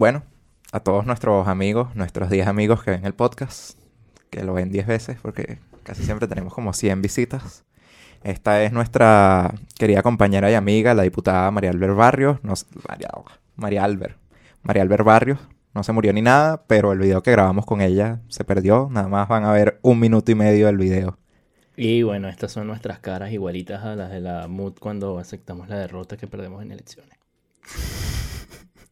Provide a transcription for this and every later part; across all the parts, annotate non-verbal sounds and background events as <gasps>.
bueno, a todos nuestros amigos, nuestros 10 amigos que ven el podcast, que lo ven 10 veces porque casi siempre tenemos como 100 visitas. Esta es nuestra querida compañera y amiga, la diputada María Albert Barrios. María, María Albert. María Albert Barrios. No se murió ni nada, pero el video que grabamos con ella se perdió. Nada más van a ver un minuto y medio del video. Y bueno, estas son nuestras caras igualitas a las de la MUD cuando aceptamos la derrota que perdemos en elecciones.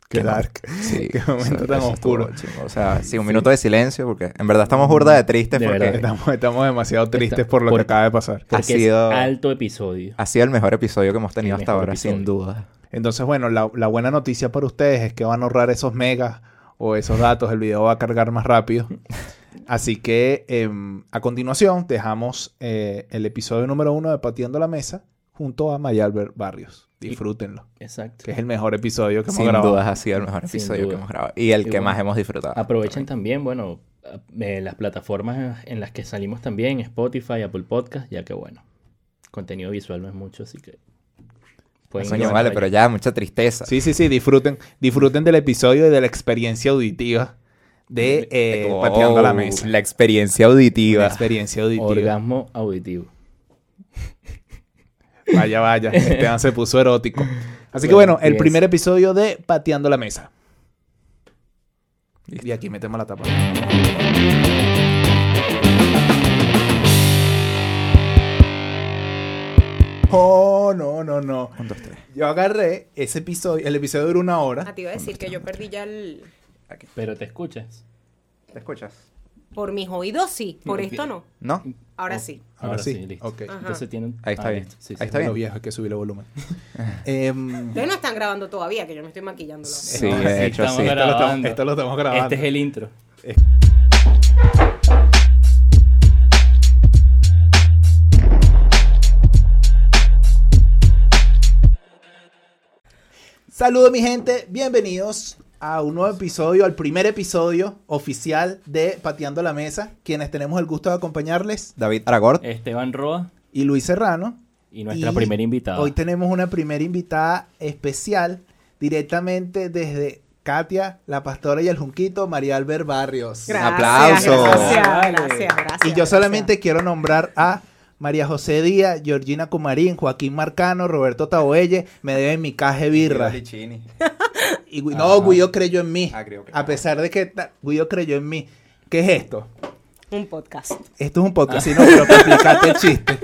<laughs> Qué dark. <laughs> Sí, <laughs> Qué momento tan oscuro. O sea, sí, un minuto de silencio porque en verdad estamos burda de tristes De porque verdad. Estamos, estamos demasiado tristes Está- por lo que acaba de pasar. Ha sido- es alto episodio. ha sido el mejor episodio que hemos tenido El hasta ahora, sin duda. Entonces, bueno, la, la buena noticia para ustedes es que van a ahorrar esos megas o esos datos. El video va a cargar más rápido. Así que em, a continuación dejamos eh, el episodio número uno de Pateando la Mesa junto a María Albert Barrios. Disfrútenlo. Exacto. Que es el mejor episodio que hemos Sin grabado. dudas ha sido el mejor Sin episodio que hemos grabado. Y el Y que bueno, más hemos disfrutado. Aprovechen también, bueno, eh, las plataformas en las que salimos también, Spotify, Apple Podcast, ya que bueno, contenido visual no es mucho, así que... pueden Coño, vale, allá. pero ya, mucha tristeza. Sí, sí, sí. Disfruten, disfruten del episodio y de la experiencia auditiva de eh, Oh, Pateando la Mesa. La experiencia La auditiva. experiencia auditiva. Orgasmo auditivo. Vaya, vaya. Esteban se puso erótico. Así que Bueno, bueno, el primer episodio de Pateando la Mesa. Y aquí metemos la tapa. Oh, no, no, no. Un, dos, tres. Yo agarré ese episodio, el episodio dura una Ah, hora. te iba a decir que yo perdí ya el... Pero te escuchas. ¿Te escuchas? Por mis oídos sí, por esto no. ¿No? Ahora Oh. sí. Ahora, sí. listo. Ok. Ajá. Entonces tienen... Ahí está ah, bien. listo. Sí, Ahí sí. está Lo bien. viejo, hay que subirle volumen. <laughs> Em, Ustedes no están grabando todavía, que yo me estoy maquillándolo. Sí, No, de hecho, estamos sí. esto, lo estamos, grabando. esto lo estamos grabando. Este es el intro. Saludos mi gente, bienvenidos a un nuevo episodio, al primer episodio oficial de Pateando la Mesa, quienes tenemos el gusto de acompañarles, David Aragort. Esteban Roa y Luis Serrano. y nuestra Y primera invitada. Hoy tenemos una primera invitada especial directamente desde Katia, la pastora y el junquito, María Albert Barrios. Gracias, aplauso. Gracias, gracias, gracias. Y yo solamente quiero nombrar a María José Díaz, Georgina Comarín, Joaquín Marcano, Roberto Taboelle, me deben mi caje birra. Y Gui- no, Guido creyó en mí. Ah, creo que- A pesar de que Guido creyó en mí. ¿Qué es esto? Un podcast. Esto es un podcast, sí, no, pero <laughs> para explicarte el chiste.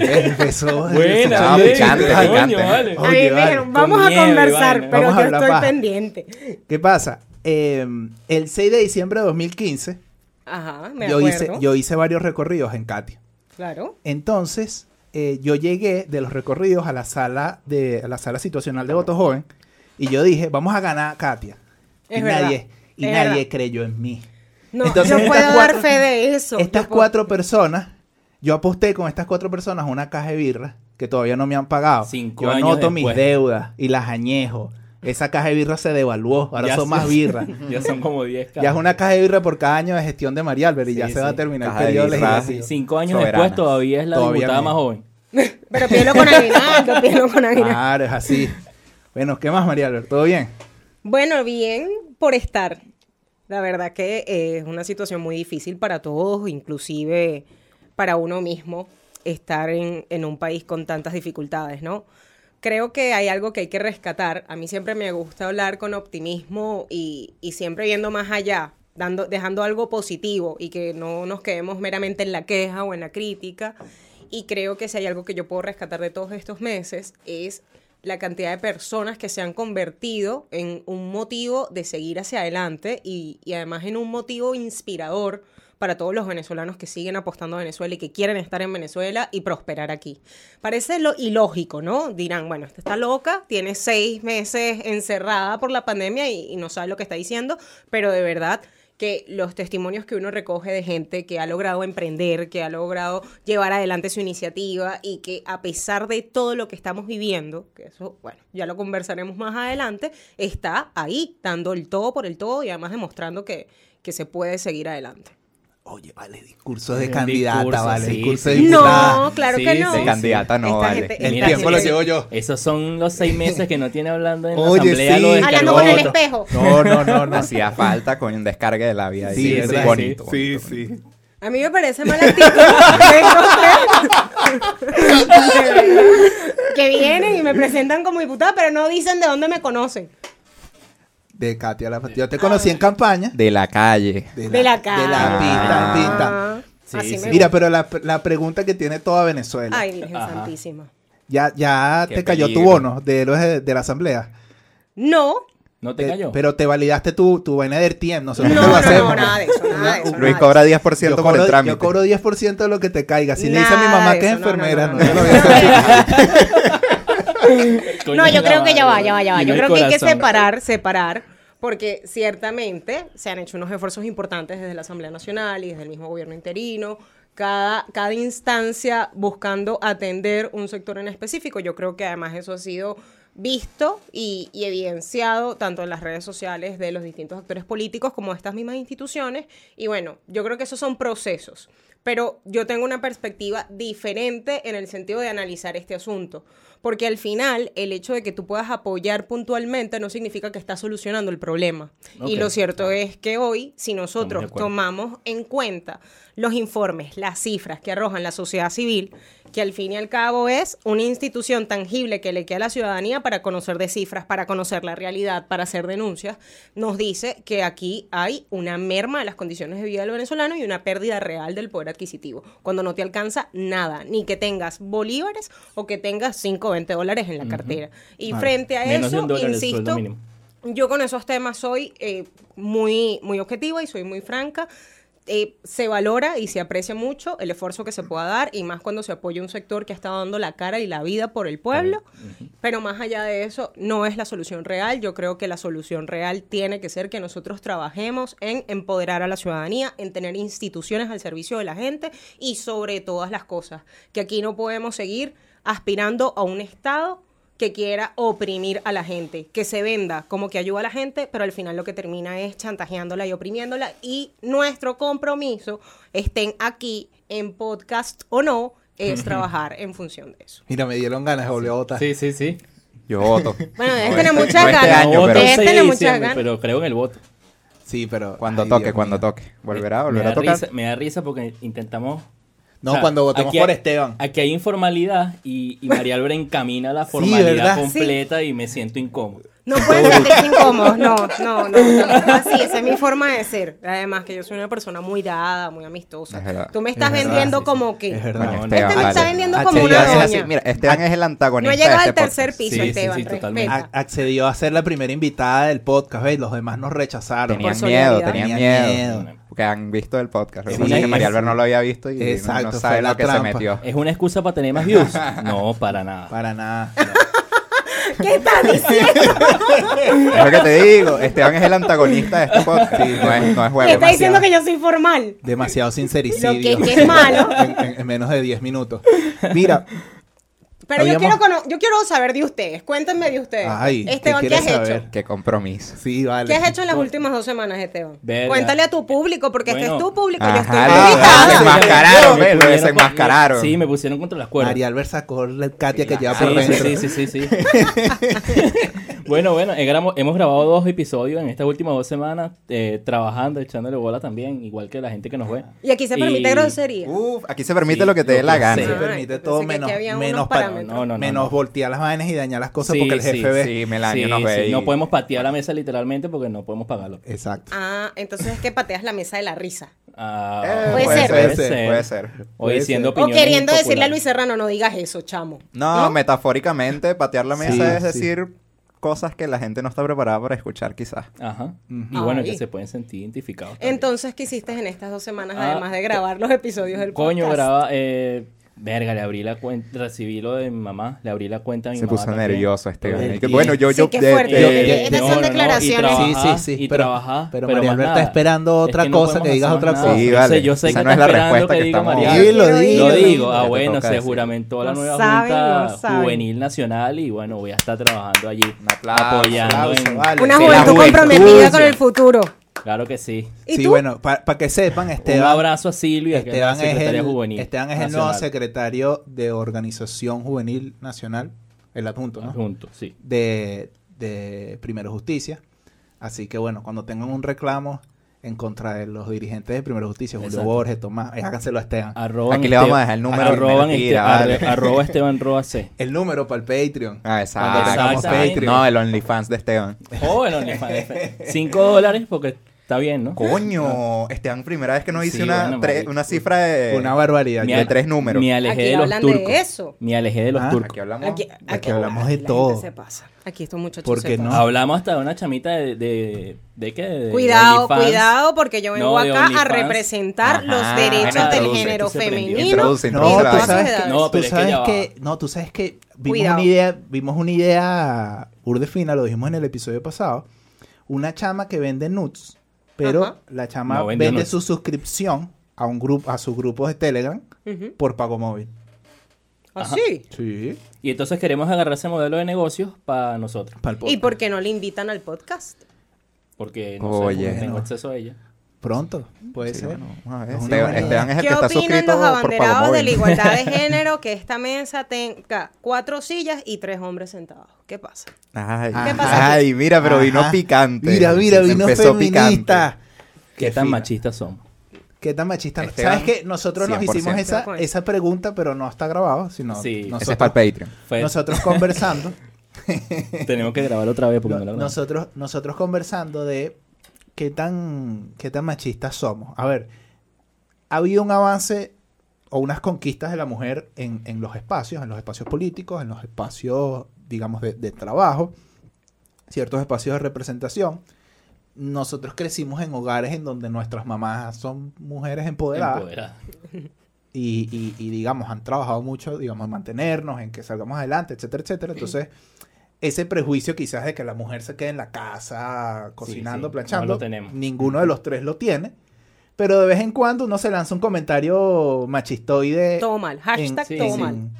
Empezó. Buena, No, vale. A mí me vale, dijeron, con vamos a conversar, pero yo hablar estoy paja. pendiente. ¿Qué pasa? Eh, el 6 de diciembre de 2015, Ajá, me yo hice, acuerdo. yo hice varios recorridos en Katia. Claro. Entonces, eh, yo llegué de los recorridos a la sala de a la sala situacional de voto joven y yo dije, vamos a ganar a Katia. Es y verdad, nadie, y es nadie verdad. creyó en mí. No, Entonces, yo estas puedo dar fe de eso. Estas cuatro personas, yo aposté con estas cuatro personas una caja de birra que todavía no me han pagado. Cinco yo años anoto mis deudas y las añejo. Esa caja de birra se devaluó, ahora Ya son más birras. <laughs> ya son como 10 Ya es una caja de birra por cada año de gestión de María Albert y Sí, ya se va a terminar Caja el de periodo legislativo. Cinco años Soberana. después todavía es la Todavía diputada más joven. <laughs> Pero pídelo con aguinaldo, pídelo con aguinaldo. Claro, es así. Bueno, ¿qué más, María Albert? ¿Todo bien? Bueno, bien por estar. La verdad que eh, es una situación muy difícil para todos, inclusive para uno mismo, estar en, un país con tantas dificultades, ¿no? Creo que hay algo que hay que rescatar. A mí siempre me gusta hablar con optimismo y, siempre viendo más allá, dando, dejando algo positivo y que no nos quedemos meramente en la queja o en la crítica. Y creo que si hay algo que yo puedo rescatar de todos estos meses es la cantidad de personas que se han convertido en un motivo de seguir hacia adelante y, además en un motivo inspirador para todos los venezolanos que siguen apostando a Venezuela y que quieren estar en Venezuela y prosperar aquí. Parece lo ilógico, ¿no? Dirán, bueno, esta está loca, tiene seis meses encerrada por la pandemia y, y no sabe lo que está diciendo, pero de verdad que los testimonios que uno recoge de gente que ha logrado emprender, que ha logrado llevar adelante su iniciativa y que a pesar de todo lo que estamos viviendo, que eso, bueno, ya lo conversaremos más adelante, está ahí dando el todo por el todo y además demostrando que, que se puede seguir adelante. Oye, vale, discurso de candidata, discurso, vale, sí, discurso de sí. diputada. No, claro Sí, que no. sí, De candidata no Esta vale. gente- El Mira, tiempo lo llevo yo. Esos son los seis meses que no tiene hablando en la Oye, asamblea. sí. lo Hablando con el espejo. No, no, no, no. <laughs> Hacía falta con un descargue de la vida. Sí. Sí, bonito, sí. bonito. A mí me parece mala actitud <laughs> tres que vienen y me presentan como diputada, pero no dicen de dónde me conocen. De Katia la Yo te conocí en campaña. De la calle. De la cara. De la pinta, Ah. pinta. Ah, Sí, así sí. me Mira, pero la, la pregunta que tiene toda Venezuela. Ay, Virgen Ajá. Santísima. Ya, ya Qué te cayó tu bono de héroes de, de la asamblea. No, ¿No te Te- cayó? Pero te validaste tu, tu vaina de TIEM. no, Nosotros no, lo no, nada de eso, nada de eso. Luis cobra de 10% Yo por cobro, el trámite. yo cobro 10% de lo que te caiga. Si le dice a mi mamá que es eso, no, no, enfermera, no, no, no, se lo no. voy a hacer. <laughs> No, yo creo que ya va, ya va, ya va. Yo creo que hay que separar, separar, porque ciertamente se han hecho unos esfuerzos importantes desde la Asamblea Nacional y desde el mismo gobierno interino. Cada, cada instancia buscando atender un sector en específico. Yo creo que además eso ha sido visto y, y evidenciado tanto en las redes sociales de los distintos actores políticos como estas mismas instituciones. Y bueno, yo creo que esos son procesos. Pero yo tengo una perspectiva diferente en el sentido de analizar este asunto. Porque al final, el hecho de que tú puedas apoyar puntualmente no significa que estás solucionando el problema. Y lo cierto es que hoy, si nosotros tomamos en cuenta los informes, las cifras que arrojan la sociedad civil, que al fin y al cabo es una institución tangible que le queda a la ciudadanía para conocer de cifras, para conocer la realidad, para hacer denuncias, nos dice que aquí hay una merma de las condiciones de vida del venezolano y una pérdida real del poder adquisitivo, cuando no te alcanza nada, ni que tengas bolívares o que tengas 5 o 20 dólares en la cartera. Y frente a Menos eso, insisto, yo con esos temas soy eh, muy, muy objetiva y soy muy franca. Eh, se valora y se aprecia mucho el esfuerzo que se pueda dar y más cuando se apoya un sector que está dando la cara y la vida por el pueblo. Pero más allá de eso, no es la solución real. Yo creo que la solución real tiene que ser que nosotros trabajemos en empoderar a la ciudadanía, en tener instituciones al servicio de la gente y sobre todas las cosas, que aquí no podemos seguir aspirando a un Estado que quiera oprimir a la gente, que se venda como que ayuda a la gente, pero al final lo que termina es chantajeándola y oprimiéndola. Y nuestro compromiso, estén aquí en podcast o no, es <laughs> trabajar en función de eso. Mira, me dieron ganas de volver a votar. Sí, sí, sí. Yo voto. <laughs> Bueno, debes No tener este- muchas este ganas. año, No, pero voto el Debes 6 de tener muchas ganas. pero creo en el voto. Sí, pero... Cuando ay, toque, Dios cuando mío. toque. ¿Volverá? ¿Volverá a tocar? risa- me da risa porque intentamos... No, cuando votemos aquí por hay- Esteban. Aquí hay informalidad y, y María Álvarez encamina la <laughs> formalidad completa y me siento incómodo. No pueden sentirse incómodos, no, no, no. <laughs> Así, esa es mi forma de ser. Además que yo soy una persona muy dada, muy amistosa. Es verdad. Tú me estás Es verdad, vendiendo sí, sí. como que... Es verdad. Coño, No, Este me Esteban, está vendiendo Ah, como una doña. así, Mira, Esteban es el No antagonista he llegado de al este tercer podcast. piso, Sí, Esteban. sí, totalmente. accedió a ser la primera invitada del podcast, ¿ves? Los demás nos rechazaron. Tenían miedo, Tenían miedo. miedo. Porque han visto el podcast. Lo que Sí, pasa es que María Albert no lo había visto y no- Exacto, no sabe lo que se metió. ¿Es una excusa para tener más views? <laughs> No, para nada. Para nada. ¿Qué estás diciendo? <laughs> Es lo que te digo. Esteban es el antagonista de este podcast. no, es, no es juego. ¿Qué está diciendo que yo soy formal? Demasiado sincericidio. Lo que, que es malo. <laughs> en, en- en menos de 10 minutos. Mira, Pero yo, quiero yo quiero saber de ustedes. Cuéntenme de ustedes. Ay, ¿qué Esteban, ¿qué, has saber? hecho? Qué compromiso. sí, vale. ¿Qué has hecho en las últimas dos semanas, Esteban? Verga. Cuéntale a tu público, porque este Bueno. es tu público. yo estoy Ajá, Ah, desenmascararon, Me pusieron- desenmascararon. Sí, me pusieron contra las cuerdas. María Albert sacó la Katia que lleva por sí, dentro. sí, sí, sí, sí. <laughs> bueno, bueno, hemos grabado dos episodios en estas últimas dos semanas, eh, trabajando, echándole bola también, igual que la gente que nos ve. Y aquí se permite Y- grosería. Uf, aquí se permite Sí, lo que te dé la gana. Se permite todo que menos, menos, pa- parámetros. No, no, no. menos no. voltear las vainas y dañar las cosas Sí, porque el sí, jefe ve. Sí, Melanio Sí, nos ve. sí, y- No podemos patear la mesa literalmente porque no podemos pagarlo. Exacto. Ah, entonces es que pateas la mesa de la risa. Ah, Eh, Puede puede ser. Puede ser. puede ser. O Puede diciendo ser. O queriendo decirle a. Luis Serrano, no digas eso, chamo. No, metafóricamente, patear la mesa Sí, es sí. decir cosas que la gente no está preparada para escuchar, quizás. Ajá. Y bueno, Ay. que se pueden sentir identificados. también. Entonces, ¿qué hiciste en estas dos semanas, Ah, además de grabar los episodios del Coño, podcast? graba. Eh, verga, le abrí la cuenta. Recibí lo de mi mamá. Le abrí la cuenta a mi Se mamá. puso también. nervioso que, pie. bueno, yo, Sí, yo, qué de- fuerte. Yo- Eh, yo- no, son no, no, y declaraciones. trabajar, Sí, sí, sí, Y pero- trabajar. pero no María Alberta está esperando Es otra que no cosa, que digas otra cosa. Sí, Yo vale. sé- Yo sé Esa que no está es la esperando respuesta que que diga estamos- María. Sí, lo digo. Lo digo. Que Ah, bueno, se decir. juramentó la nueva Junta. Juvenil Nacional y bueno, voy a estar trabajando allí. Un aplauso, apoyando. Una Sí, juventud. comprometida con el futuro. Claro que sí. ¿Y sí, tú? bueno, para que sepan, Esteban. Un abrazo a Silvia, que es Esteban es, secretaria el, juvenil. Esteban es el nuevo secretario de Organización Juvenil Nacional, el adjunto, ¿no? Juntos, sí. De, de Primero Justicia. Así que bueno, cuando tengan un reclamo en contra de los dirigentes de Primero Justicia, Julio Exacto. Borges, Tomás, eh, háganselo a Esteban. Arroban Aquí le vamos a dejar el número. arroban mentira, Este- vale. arre- arroba Esteban Roa C. <laughs> El número para el Patreon. Ah, exacto. Patreon. No, el OnlyFans de Esteban. Oh, el OnlyFans. Cinco dólares porque está bien, ¿no? Coño, Esteban, primera vez que nos dice Sí, una, bueno, tre- marico. una cifra de, Una barbaridad. De tres números. Me alejé Aquí de los hablan turcos. de eso. Me alejé de los Ah, turcos. Aquí hablamos. Aquí, aquí- hablamos de la todo. gente se pasa. Aquí estos muchachos Porque no. Hablamos hasta de una chamita de... ¿De, de qué? De Cuidado, cuidado, porque yo vengo No, acá a representar Ajá, los derechos del género femenino. No, tú sabes que. No, tú sabes que, no, tú sabes que vimos Cuidado. una idea, vimos una idea urde fina, lo dijimos en el episodio pasado, una chama que vende nudes, pero Ajá. la chama No vende su suscripción a un grupo, a sus grupos de Telegram por pago móvil. ¿Ah, sí? Sí. Y entonces queremos agarrar ese modelo de negocios para nosotros. ¿Y por qué no le invitan al podcast? Porque no Oye. sé, porque tengo No. acceso a ella. Pronto, puede Sí, ser. bueno, a ver. Esteban, Esteban es el ¿Qué que está opinan los abanderados de la igualdad de <laughs> género que esta mesa tenga cuatro sillas y tres hombres sentados? ¿Qué pasa? Ay, ¿Qué pasa ay, mira, pero vino Ajá. picante. Mira, mira, vino feminista. ¿Qué, Qué tan machistas somos? ¿Qué tan machista? Esteban, ¿Sabes qué? Nosotros nos 100%. hicos esa, esa pregunta, pero no está grabado, sino Sí. Es nosotros, Ese es para el Patreon. Fue- nosotros conversando. <laughs> Tenemos que grabar otra vez porque No- no, lo grabamos. nosotros, nosotros conversando de qué tan, qué tan machistas somos. A ver, ha habido un avance o unas conquistas de la mujer en, en los espacios, en los espacios políticos, en los espacios, digamos, de, de trabajo, ciertos espacios de representación. Nosotros crecimos en hogares en donde nuestras mamás son mujeres empoderadas Empoderada. y, y- y, digamos, han trabajado mucho, digamos, en mantenernos, en que salgamos adelante, etcétera, etcétera. Entonces, ese prejuicio quizás de que la mujer se quede en la casa cocinando, sí, planchando, no lo tenemos. ninguno de los tres lo tiene. Pero de vez en cuando uno se lanza un comentario machistoide Todo mal. Hashtag sí, todo mal. en,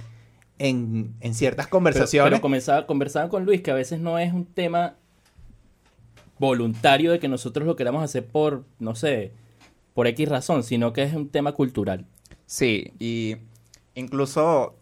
en- en ciertas Pero, conversaciones. pero comenzaba, conversaba con Luis que a veces no es un tema voluntario de que nosotros lo queramos hacer por, no sé, por X razón, sino que es un tema cultural. Sí, y incluso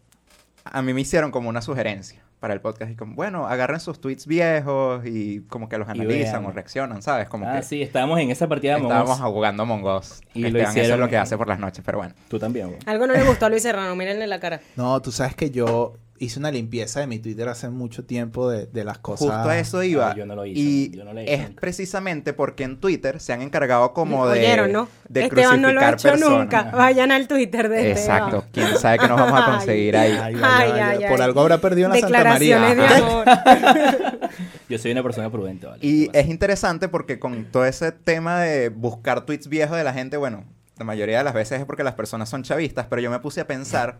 a mí me hicieron como una sugerencia para el podcast. Y como, bueno, agarren sus tweets viejos y como que los analizan o reaccionan, ¿sabes? Como ah, que sí, estábamos en esa partida de Among estábamos Us. jugando Among Us. Y lo Esteban, eso es hicieron lo que hace por las noches, pero bueno. Tú también, güey. Algo no le gustó a Luis Serrano, mírenle la cara. No, tú sabes que yo hice una limpieza de mi Twitter hace mucho tiempo de, de las cosas. Justo a eso iba. Ah, yo no lo hice, y yo no lo hecho es nunca. precisamente porque en Twitter se han encargado como de, Oyeron, ¿no? de Esteban no lo ha crucificar hecho personas. nunca. Vayan al Twitter de Esteban. Exacto. Quién sabe qué nos vamos a conseguir ahí. Ay, ay, Ay, ay, ay, Por ay. algo habrá perdido en la Santa María. de Ajá. amor. <laughs> Yo soy una persona prudente, ¿vale? Y es interesante porque con todo ese tema de buscar tweets viejos de la gente, bueno, la mayoría de las veces es porque las personas son chavistas, pero yo me puse a pensar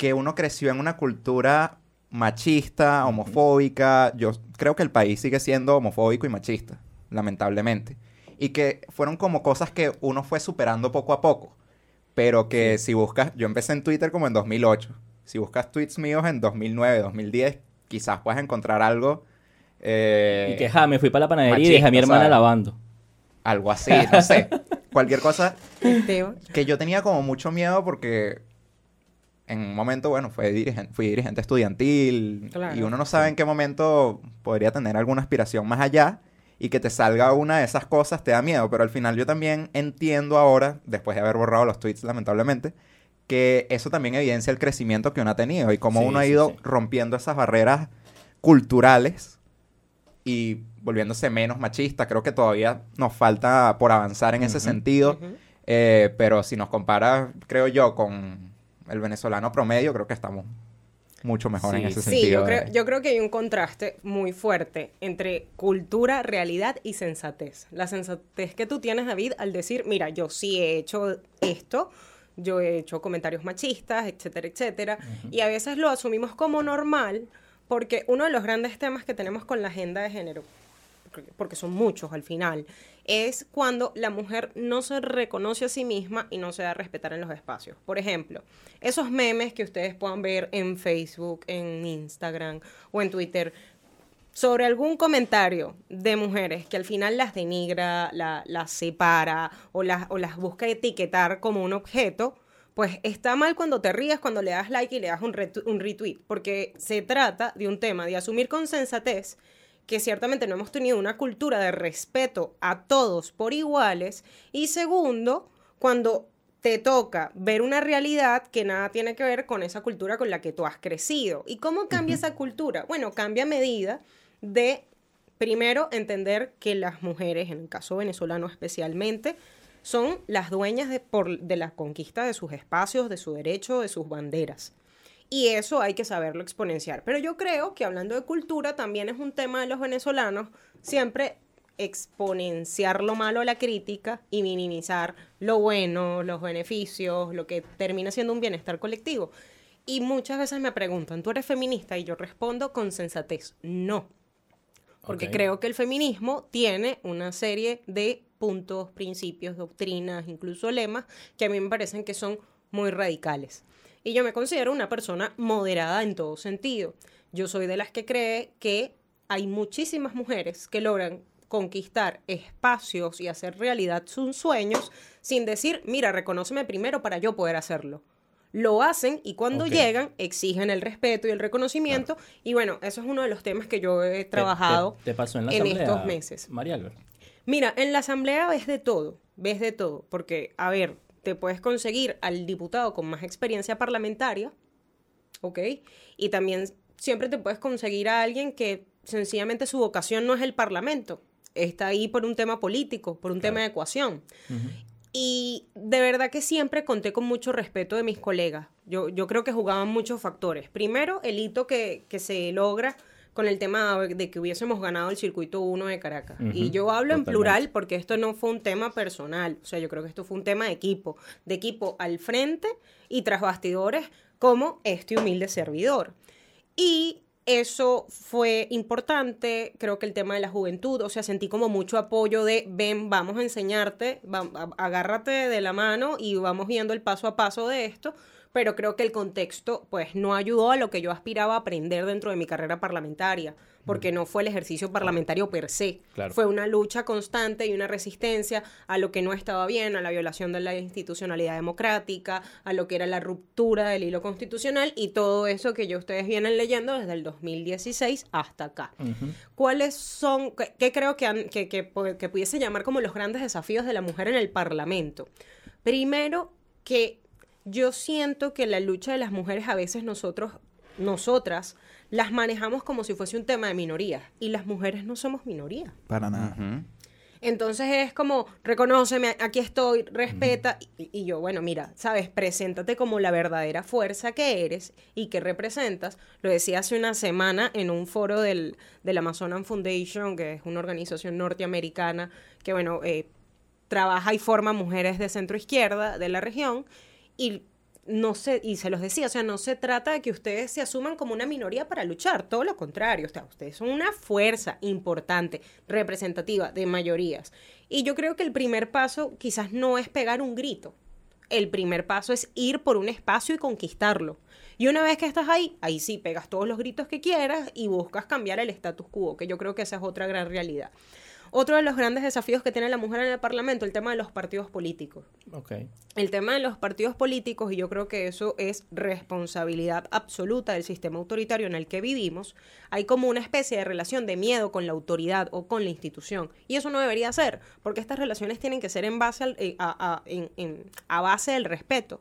que uno creció en una cultura machista, homofóbica. Yo creo que el país sigue siendo homofóbico y machista, lamentablemente. Y que fueron como cosas que uno fue superando poco a poco. Pero que si buscas, yo empecé en Twitter como en 2008. Si buscas tweets míos en 2009, 2010, quizás puedas encontrar algo. eh, Y que, ja, me fui para la panadería y dejé a mi hermana ¿sabes? lavando. algo así, no sé. <laughs> Cualquier cosa que yo tenía como mucho miedo porque en un momento, bueno, fue dirigen- fui dirigente estudiantil Claro. y uno no sabe en qué momento podría tener alguna aspiración más allá y que te salga una de esas cosas te da miedo, pero al final yo también entiendo ahora, después de haber borrado los tweets lamentablemente, que eso también evidencia el crecimiento que uno ha tenido y cómo Sí, uno ha ido sí. rompiendo esas barreras culturales y volviéndose menos machista. Creo que todavía nos falta por avanzar en ese sentido. Eh, pero si nos comparas, creo yo, con el venezolano promedio, creo que estamos mucho mejor en Sí, ese Sí, sentido. yo creo, de- yo creo que hay un contraste muy fuerte entre cultura, realidad y sensatez. La sensatez que tú tienes, David, al decir, mira, yo sí he hecho esto, yo he hecho comentarios machistas, etcétera, etcétera, y a veces lo asumimos como normal porque uno de los grandes temas que tenemos con la agenda de género, porque- porque son muchos al final, es cuando la mujer no se reconoce a sí misma y no se da a respetar en los espacios. Por ejemplo, esos memes que ustedes puedan ver en Facebook, en Instagram o en Twitter, sobre algún comentario de mujeres que al final las denigra, la- las separa o las, busca etiquetar como un objeto, pues está mal cuando te rías, cuando le das like y le das un, un retweet, porque se trata de un tema de asumir con sensatez que ciertamente no hemos tenido una cultura de respeto a todos por iguales y segundo, cuando te toca ver una realidad que nada tiene que ver con esa cultura con la que tú has crecido. ¿Y cómo cambia esa cultura? Bueno, cambia a medida de, primero, entender que las mujeres, en el caso venezolano especialmente, son las dueñas de, por, de la conquista de sus espacios, de su derecho, de sus banderas. Y eso hay que saberlo exponenciar. Pero yo creo que hablando de cultura también es un tema de los venezolanos siempre exponenciar lo malo a la crítica y minimizar lo bueno, los beneficios, lo que termina siendo un bienestar colectivo. Y muchas veces me preguntan, ¿tú eres feminista? Y yo respondo con sensatez, no. Porque creo que el feminismo tiene una serie de puntos, principios, doctrinas, incluso lemas, que a mí me parecen que son muy radicales. Y yo me considero una persona moderada en todo sentido. Yo soy de las que cree que hay muchísimas mujeres que logran conquistar espacios y hacer realidad sus sueños sin decir, mira, reconóceme primero para yo poder hacerlo. Lo hacen y cuando llegan exigen el respeto y el reconocimiento. Y bueno, eso es uno de los temas que yo he trabajado ¿Te, te pasó en la en asamblea, estos meses. María Albert? Mira, en la asamblea ves de todo, ves de todo, porque, a ver, te puedes conseguir al diputado con más experiencia parlamentaria, ¿ok? Y también siempre te puedes conseguir a alguien que sencillamente su vocación no es el parlamento, está ahí por un tema político, por un tema de ecuación. Y de verdad que siempre conté con mucho respeto de mis colegas. Yo, yo creo que jugaban muchos factores. Primero, el hito que, que se logra con el tema de que hubiésemos ganado el circuito 1 de Caracas. y yo hablo en plural porque esto no fue un tema personal. O sea, yo creo que esto fue un tema de equipo. De equipo al frente y tras bastidores como este humilde servidor. Y eso fue importante, creo que el tema de la juventud, o sea, sentí como mucho apoyo de, ven, vamos a enseñarte, va- agárrate de la mano y vamos viendo el paso a paso de esto, pero creo que el contexto, pues, no ayudó a lo que yo aspiraba a aprender dentro de mi carrera parlamentaria, porque no fue el ejercicio parlamentario per se, Claro. fue una lucha constante y una resistencia a lo que no estaba bien, a la violación de la institucionalidad democrática, a lo que era la ruptura del hilo constitucional y todo eso que ya ustedes vienen leyendo desde el 2016 hasta acá. ¿Cuáles son, qué, creo que, han- que, que, que pudiese llamar como los grandes desafíos de la mujer en el Parlamento? Primero, que yo siento que la lucha de las mujeres a veces nosotros, nosotras, las manejamos como si fuese un tema de minorías y las mujeres no somos minoría. Para nada. Ujú. Entonces es como, reconóceme, aquí estoy, respeta. Y, y yo, bueno, mira, sabes, preséntate como la verdadera fuerza que eres y que representas. Lo decía hace una semana en un foro del, del Amazonan Foundation, que es una organización norteamericana que, bueno, eh, trabaja y forma mujeres de centro izquierda de la región. Y no se, y se los decía, o sea, no se trata de que ustedes se asuman como una minoría para luchar, todo lo contrario, o sea, ustedes son una fuerza importante, representativa de mayorías. Y yo creo que el primer paso quizás no es pegar un grito, el primer paso es ir por un espacio y conquistarlo. Y una vez que estás ahí, ahí sí pegas todos los gritos que quieras y buscas cambiar el status quo, que yo creo que esa es otra gran realidad. Otro de los grandes desafíos que tiene la mujer en el Parlamento, el tema de los partidos políticos Ok. el tema de los partidos políticos, y yo creo que eso es responsabilidad absoluta del sistema autoritario en el que vivimos, hay como una especie de relación de miedo con la autoridad o con la institución. Y eso no debería ser, porque estas relaciones tienen que ser en base al- eh, a, a- en- en- a base del respeto.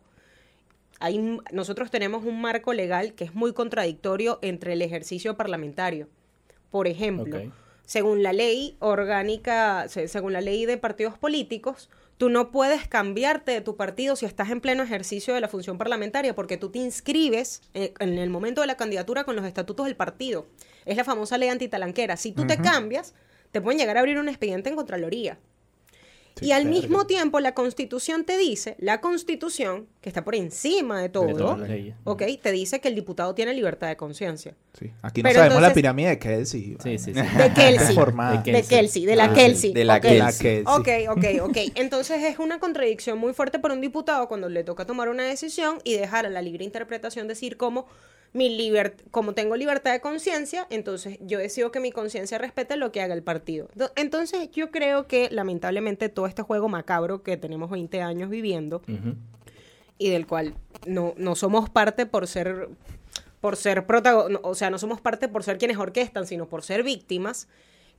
Hay, nosotros tenemos un marco legal que es muy contradictorio entre el ejercicio parlamentario. Por ejemplo, Ok. Según la ley orgánica, se- según la ley de partidos políticos, tú no puedes cambiarte de tu partido si estás en pleno ejercicio de la función parlamentaria, porque tú te inscribes en el momento de la candidatura con los estatutos del partido. Es la famosa ley antitalanquera. Si tú te cambias, te pueden llegar a abrir un expediente en Contraloría. Y al verga. mismo tiempo, la Constitución te dice, la Constitución, que está por encima de todo, todas las leyes. ¿ok? Te dice que el diputado tiene libertad de conciencia. Sí. Aquí no Pero sabemos la pirámide de Kelsey. Sí, sí, sí. De <laughs> Kelsey. Formada. De De Kelsey, de la Ah, Kelsey. de la. Kelsey. Ok, ok, ok. Entonces es una contradicción muy fuerte para un diputado cuando le toca tomar una decisión y dejar a la libre interpretación decir como mi liber- como tengo libertad de conciencia, entonces yo decido que mi conciencia respete lo que haga el partido. Do- Entonces yo creo que lamentablemente todo este juego macabro que tenemos 20 años viviendo y del cual no, no somos parte por ser por ser protagonistas, o sea, no somos parte por ser quienes orquestan, sino por ser víctimas.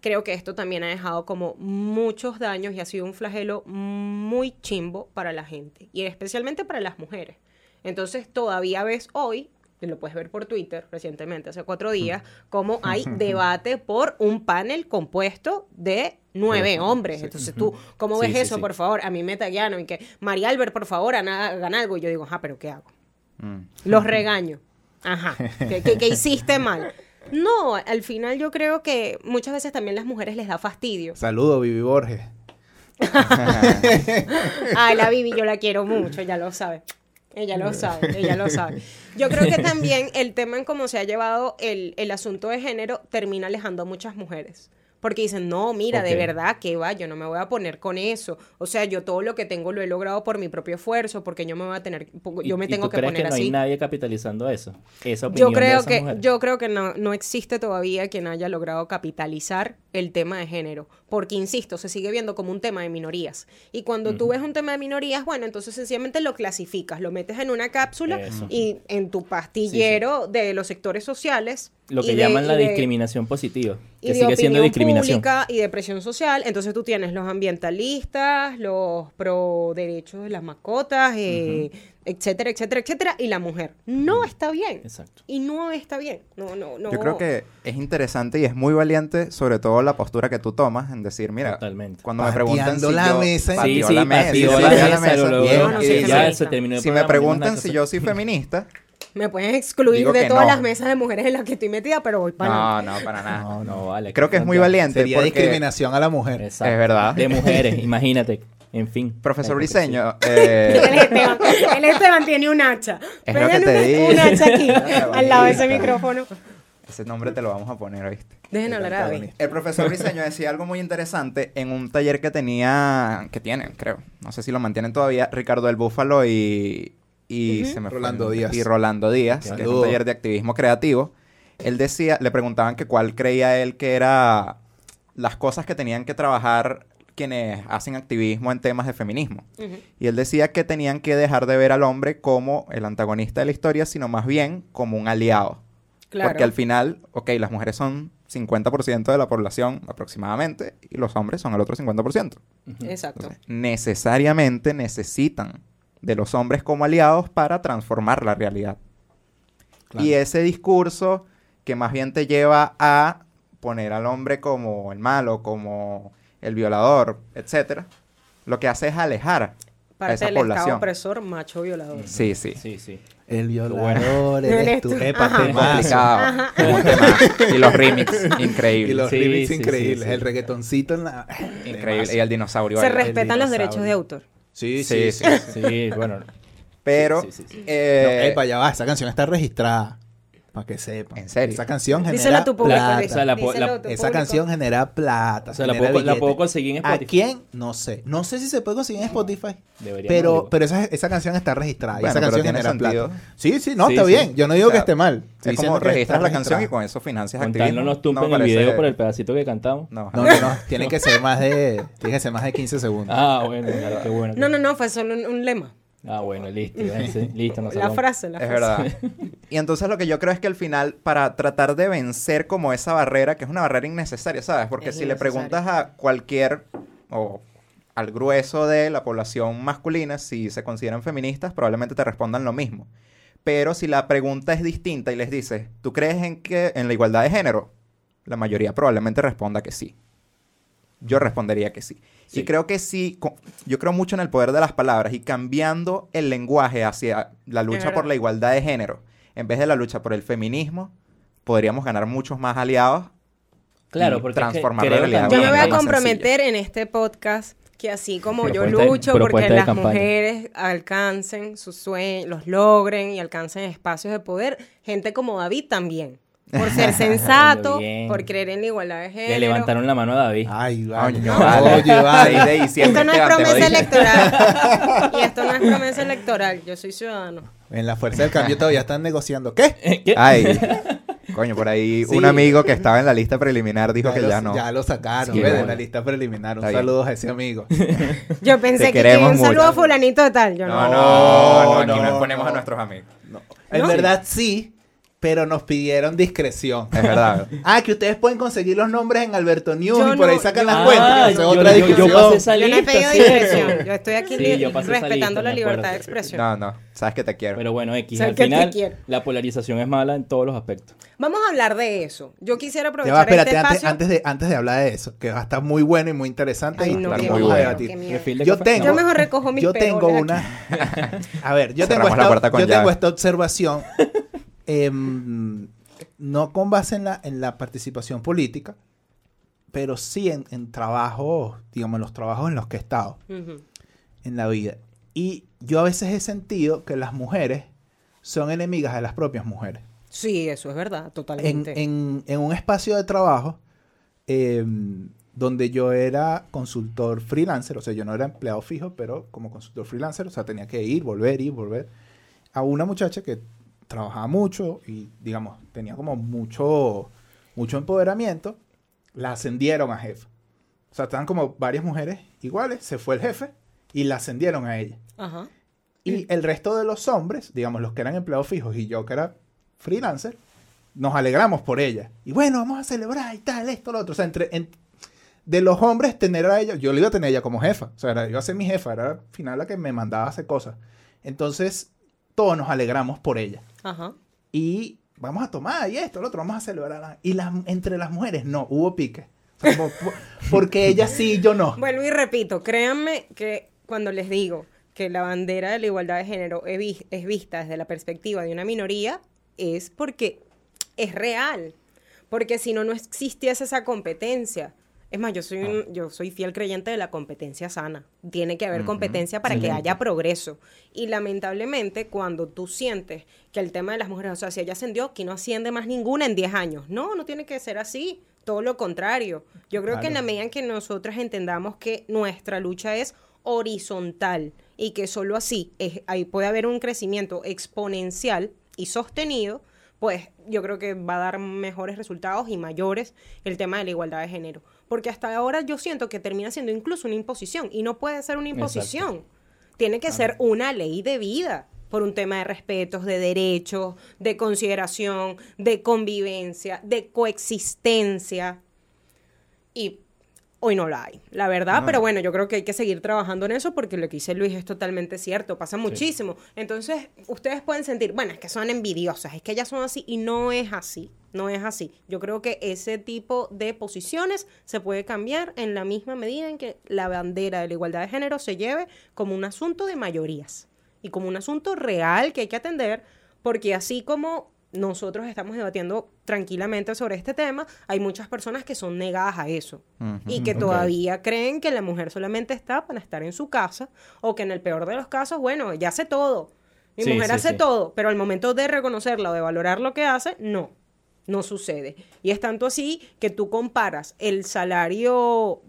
Creo que esto también ha dejado como muchos daños y ha sido un flagelo muy chimbo para la gente y especialmente para las mujeres. Entonces todavía ves hoy, lo puedes ver por Twitter recientemente, hace cuatro días, como hay <laughs> debate por un panel compuesto de nueve hombres. Entonces tú, ¿cómo ves sí, eso, sí. por favor? A mí me tallaron y que, María Albert, por favor, haga hagan algo. Y yo digo, ajá, pero ¿qué hago? Mm. Los <laughs> regaño. Ajá. ¿Qué, qué- qué hiciste mal? No, al final yo creo que muchas veces también las mujeres les da fastidio. Saludo, Vivi Borges. <laughs> Ay, la Vivi, yo la quiero mucho, ella lo sabe. Ella lo sabe, ella lo sabe. Yo creo que también el tema en cómo se ha llevado el, el asunto de género termina alejando a muchas mujeres. Porque dicen, no, mira, de verdad que va, yo no me voy a poner con eso. O sea, yo todo lo que tengo lo he logrado por mi propio esfuerzo, porque yo me voy a tener, yo me ¿Y- y tengo tú que crees poner que no así. hay nadie capitalizando eso? Esa opinión Yo de creo esa que, mujer. yo creo que no, no existe todavía quien haya logrado capitalizar el tema de género, porque insisto, se sigue viendo como un tema de minorías. Y cuando tú ves un tema de minorías, bueno, entonces sencillamente lo clasificas, lo metes en una cápsula Eso. y en tu pastillero de los sectores sociales. Lo que y de- llaman la y de- discriminación positiva, y que de sigue siendo discriminación. pública y de presión social. Entonces tú tienes los ambientalistas, los pro derechos de las mascotas, eh, etcétera, etcétera, etcétera, y la mujer. No está bien. Exacto. Y no está bien. No, no, no. Yo creo que es interesante y es muy valiente, sobre todo la postura que tú tomas en decir, mira, Totalmente. cuando me preguntan si la yo... mesa. Sí, Pateó sí, la mesa, pateó sí, la pateó mesa, lo logró. Bien, No, no, sí, y ya se terminó el Si me programa, preguntan nada si yo soy feminista, Me pueden excluir Digo de todas no. las mesas de mujeres en las que estoy metida, pero voy para no, no, para nada. No, no, vale. Creo que es muy valiente Sería porque... discriminación a la mujer. Exacto. Es verdad. De mujeres, <laughs> imagínate. En fin. Profesor. Briseño, <laughs> El eh, Esteban, el Esteban tiene un hacha. Es lo que te una- digo. Un hacha aquí, <laughs> al lado de ese micrófono. ese nombre te lo vamos a poner, ¿viste? Dejen hablar a David. El profesor Briseño decía algo muy interesante en un taller que tenía, que tienen, creo, no sé si lo mantienen todavía, Ricardo del Búfalo y, y se me Rolando Díaz. Y Rolando Díaz, que es un taller de activismo creativo. Él decía, le preguntaban que cuál creía él que era las cosas que tenían que trabajar quienes hacen activismo en temas de feminismo. Y él decía que tenían que dejar de ver al hombre como el antagonista de la historia, sino más bien como un aliado. Claro. Porque al final, ok, las mujeres son 50% de la población aproximadamente y los hombres son el otro 50%. Exacto. Entonces, necesariamente necesitan de los hombres como aliados para transformar la realidad. Claro. Y ese discurso que más bien te lleva a poner al hombre como el malo, como el violador, etcétera, lo que hace es alejar a Parte esa del Estado población. opresor, macho violador. Sí, sí. Sí, sí. El violador <laughs> Eres tú. temazo. Complicado. <laughs> Y los remix, increíbles. Y los Sí, remix sí, increíbles. sí. El reggaetoncito en la... <laughs> Increíble. Y el dinosaurio. Se respetan los dinosaurio. derechos de autor. Sí, Sí, sí, sí. sí. Sí, bueno. Pero, Sí, sí, sí. eh, No, epa, ya va. Esa canción está registrada. Para que sepan. ¿En serio? Esa canción genera Díselo a tu público. plata. Luis. O sea, la po- Díselo la- a tu Esa público. canción genera plata. O sea, la genera puedo, la billete. puedo conseguir en ¿A Spotify. quién? No sé. No sé si se puede conseguir en Spotify. Deberíamos Pero, pero esa, esa canción está registrada. y Bueno, esa pero canción tiene genera sentido. plata. Sí, sí, no, Sí, está sí. bien. Yo no digo O sea, que esté mal. Estoy es como diciendo que registras está la canción y registrada. con eso financias Con tal activismo. no nos tumpen el parece- video por el pedacito que cantamos. No, No, no, no. Tiene que ser más de, tiene que ser más de 15 segundos. Ah, bueno, claro, qué bueno. No, no, no, fue solo un, un lema. Ah, bueno, listo. ya <laughs> sé, listo, nos La frase, la Es frase. verdad. <laughs> Y entonces lo que yo creo es que al final, para tratar de vencer como esa barrera, que es una barrera innecesaria, ¿sabes? Porque Es si le preguntas a cualquier o al grueso de la población masculina si se consideran feministas, probablemente te respondan lo mismo. Pero si la pregunta es distinta y les dices, ¿tú crees en que en la igualdad de género? La mayoría probablemente responda que sí. Yo respondería que sí. Sí. Y creo que sí, yo creo mucho en el poder de las palabras y cambiando el lenguaje hacia la lucha por la igualdad de género, en vez de la lucha por el feminismo, podríamos ganar muchos más aliados. Claro, y porque es que transformar la realidad Yo me voy a comprometer en este podcast que así como yo lucho porque las campaña. mujeres alcancen sus sueños, los logren y alcancen espacios de poder, gente como David también. Por <laughs> ser sensato, por creer en la igualdad de género. Le levantaron la mano a David. Ay, no, vale. Oye, de Esto no es promesa electoral. <laughs> Y esto no es promesa electoral. Yo soy ciudadano. En la Fuerza del Cambio todavía están negociando. ¿Qué? <laughs> ¿Qué? Ay, coño, por ahí Sí. un amigo que estaba en la lista preliminar dijo que lo, ya no. Ya lo sacaron, Sí, ¿ves? bueno. En la lista preliminar. Un Está bien. saludo a ese amigo. Yo pensé Te que un saludo a fulanito de tal. Yo No, no. no, no, No, aquí no no, exponemos no. a nuestros amigos. En ¿No? verdad sí, pero nos pidieron discreción. Es verdad. <laughs> Ah, que ustedes pueden conseguir los nombres en Alberto News Yo y por ahí no, sacan yo- las cuentas. Ah, otra yo- yo discusión. pasé esa Yo no he pedido discreción. Yo estoy aquí Sí, li- yo respetando lista, la libertad de expresión. No, no, sabes que te quiero. Pero bueno, X, al final la polarización es mala en todos los aspectos. Vamos a hablar de eso. Yo quisiera aprovechar va, espérate, este antes, espacio. antes, de, antes de hablar de eso, que va a estar muy bueno y muy interesante Ay, y no, muy bueno. debatir. Yo tengo, Yo mejor recojo mis yo tengo una, <laughs> a ver, yo tengo esta observación, em, no con base en la, en la participación política, pero sí en, en trabajos, digamos, en los trabajos en los que he estado en la vida. Y yo a veces he sentido que las mujeres son enemigas de las propias mujeres. Sí, eso es verdad, En, totalmente. en- en un espacio de trabajo eh, donde yo era consultor freelancer, o sea, yo no era empleado fijo, pero como consultor freelancer, o sea, tenía que ir, volver, ir, volver, a una muchacha que trabajaba mucho y, digamos, tenía como mucho, mucho empoderamiento, la ascendieron a jefe. O sea, estaban como varias mujeres iguales, se fue el jefe y la ascendieron a ella. Ajá. Y el resto de los hombres, digamos, los que eran empleados fijos y yo que era freelancer, nos alegramos por ella. Y bueno, vamos a celebrar y tal, esto, lo otro. O sea, entre, en- de los hombres, tener a ella, yo le iba a tener a ella como jefa. O sea, era, iba a ser mi jefa, era al final la que me mandaba a hacer cosas. Entonces, todos nos alegramos por ella. Ajá. Y vamos a tomar y esto, lo otro, vamos a celebrar. Y las, entre las mujeres, no, hubo pique. O sea, como, po- porque ella sí y yo no. Vuelvo y repito, créanme que cuando les digo que la bandera de la igualdad de género es vista desde la perspectiva de una minoría, es porque es real. Porque si no, no existiese esa competencia. Es más, yo soy, un- yo soy fiel creyente de la competencia sana. Tiene que haber competencia para que haya progreso. Y lamentablemente, cuando tú sientes que el tema de las mujeres, o sea, si ella ascendió, aquí no asciende más ninguna en 10 años. No, no tiene que ser así. Todo lo contrario. Yo creo que en la medida en que nosotras entendamos que nuestra lucha es horizontal y que solo así es, ahí puede haber un crecimiento exponencial y sostenido, pues yo creo que va a dar mejores resultados y mayores el tema de la igualdad de género. Porque hasta ahora yo siento que termina siendo incluso una imposición y no puede ser una imposición. Tiene que ser una ley de vida por un tema de respetos, de derechos, de consideración, de convivencia, de coexistencia. Y hoy no la hay, la verdad, pero bueno, yo creo que hay que seguir trabajando en eso porque lo que dice Luis es totalmente cierto, pasa muchísimo. Entonces, ustedes pueden sentir, bueno, es que son envidiosas, es que ellas son así y no es así, no es así. Yo creo que ese tipo de posiciones se puede cambiar en la misma medida en que la bandera de la igualdad de género se lleve como un asunto de mayorías y como un asunto real que hay que atender, porque así como nosotros estamos debatiendo tranquilamente sobre este tema, hay muchas personas que son negadas a eso y que todavía creen que la mujer solamente está para estar en su casa o que en el peor de los casos, bueno, ella hace todo. Mi Sí, mujer sí, hace sí. todo, pero al momento de reconocerla o de valorar lo que hace, no, no sucede. Y es tanto así que tú comparas el salario,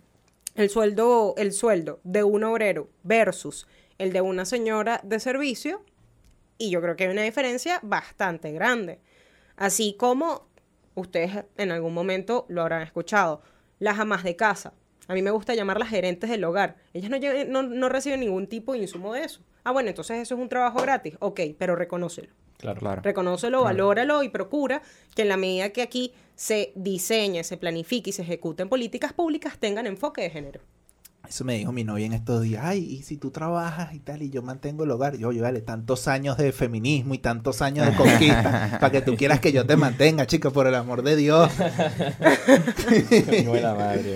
el sueldo, el sueldo de un obrero versus el de una señora de servicio y yo creo que hay una diferencia bastante grande. Así como ustedes en algún momento lo habrán escuchado, las amas de casa. A mí me gusta llamarlas gerentes del hogar. Ellas no, no, no reciben ningún tipo de insumo de eso. Ah, bueno, entonces eso es un trabajo gratis. Ok, pero reconócelo. Claro. Claro. Reconócelo, valóralo y procura que en la medida que aquí se diseñe, se planifique y se ejecuten políticas públicas tengan enfoque de género. Eso me dijo mi novia en estos días. Ay, y si tú trabajas y tal, y yo mantengo el hogar. Yo, yo, vale, tantos años de feminismo y tantos años de conquista <laughs> para que tú quieras que yo te mantenga, chica, por el amor de Dios. Madre,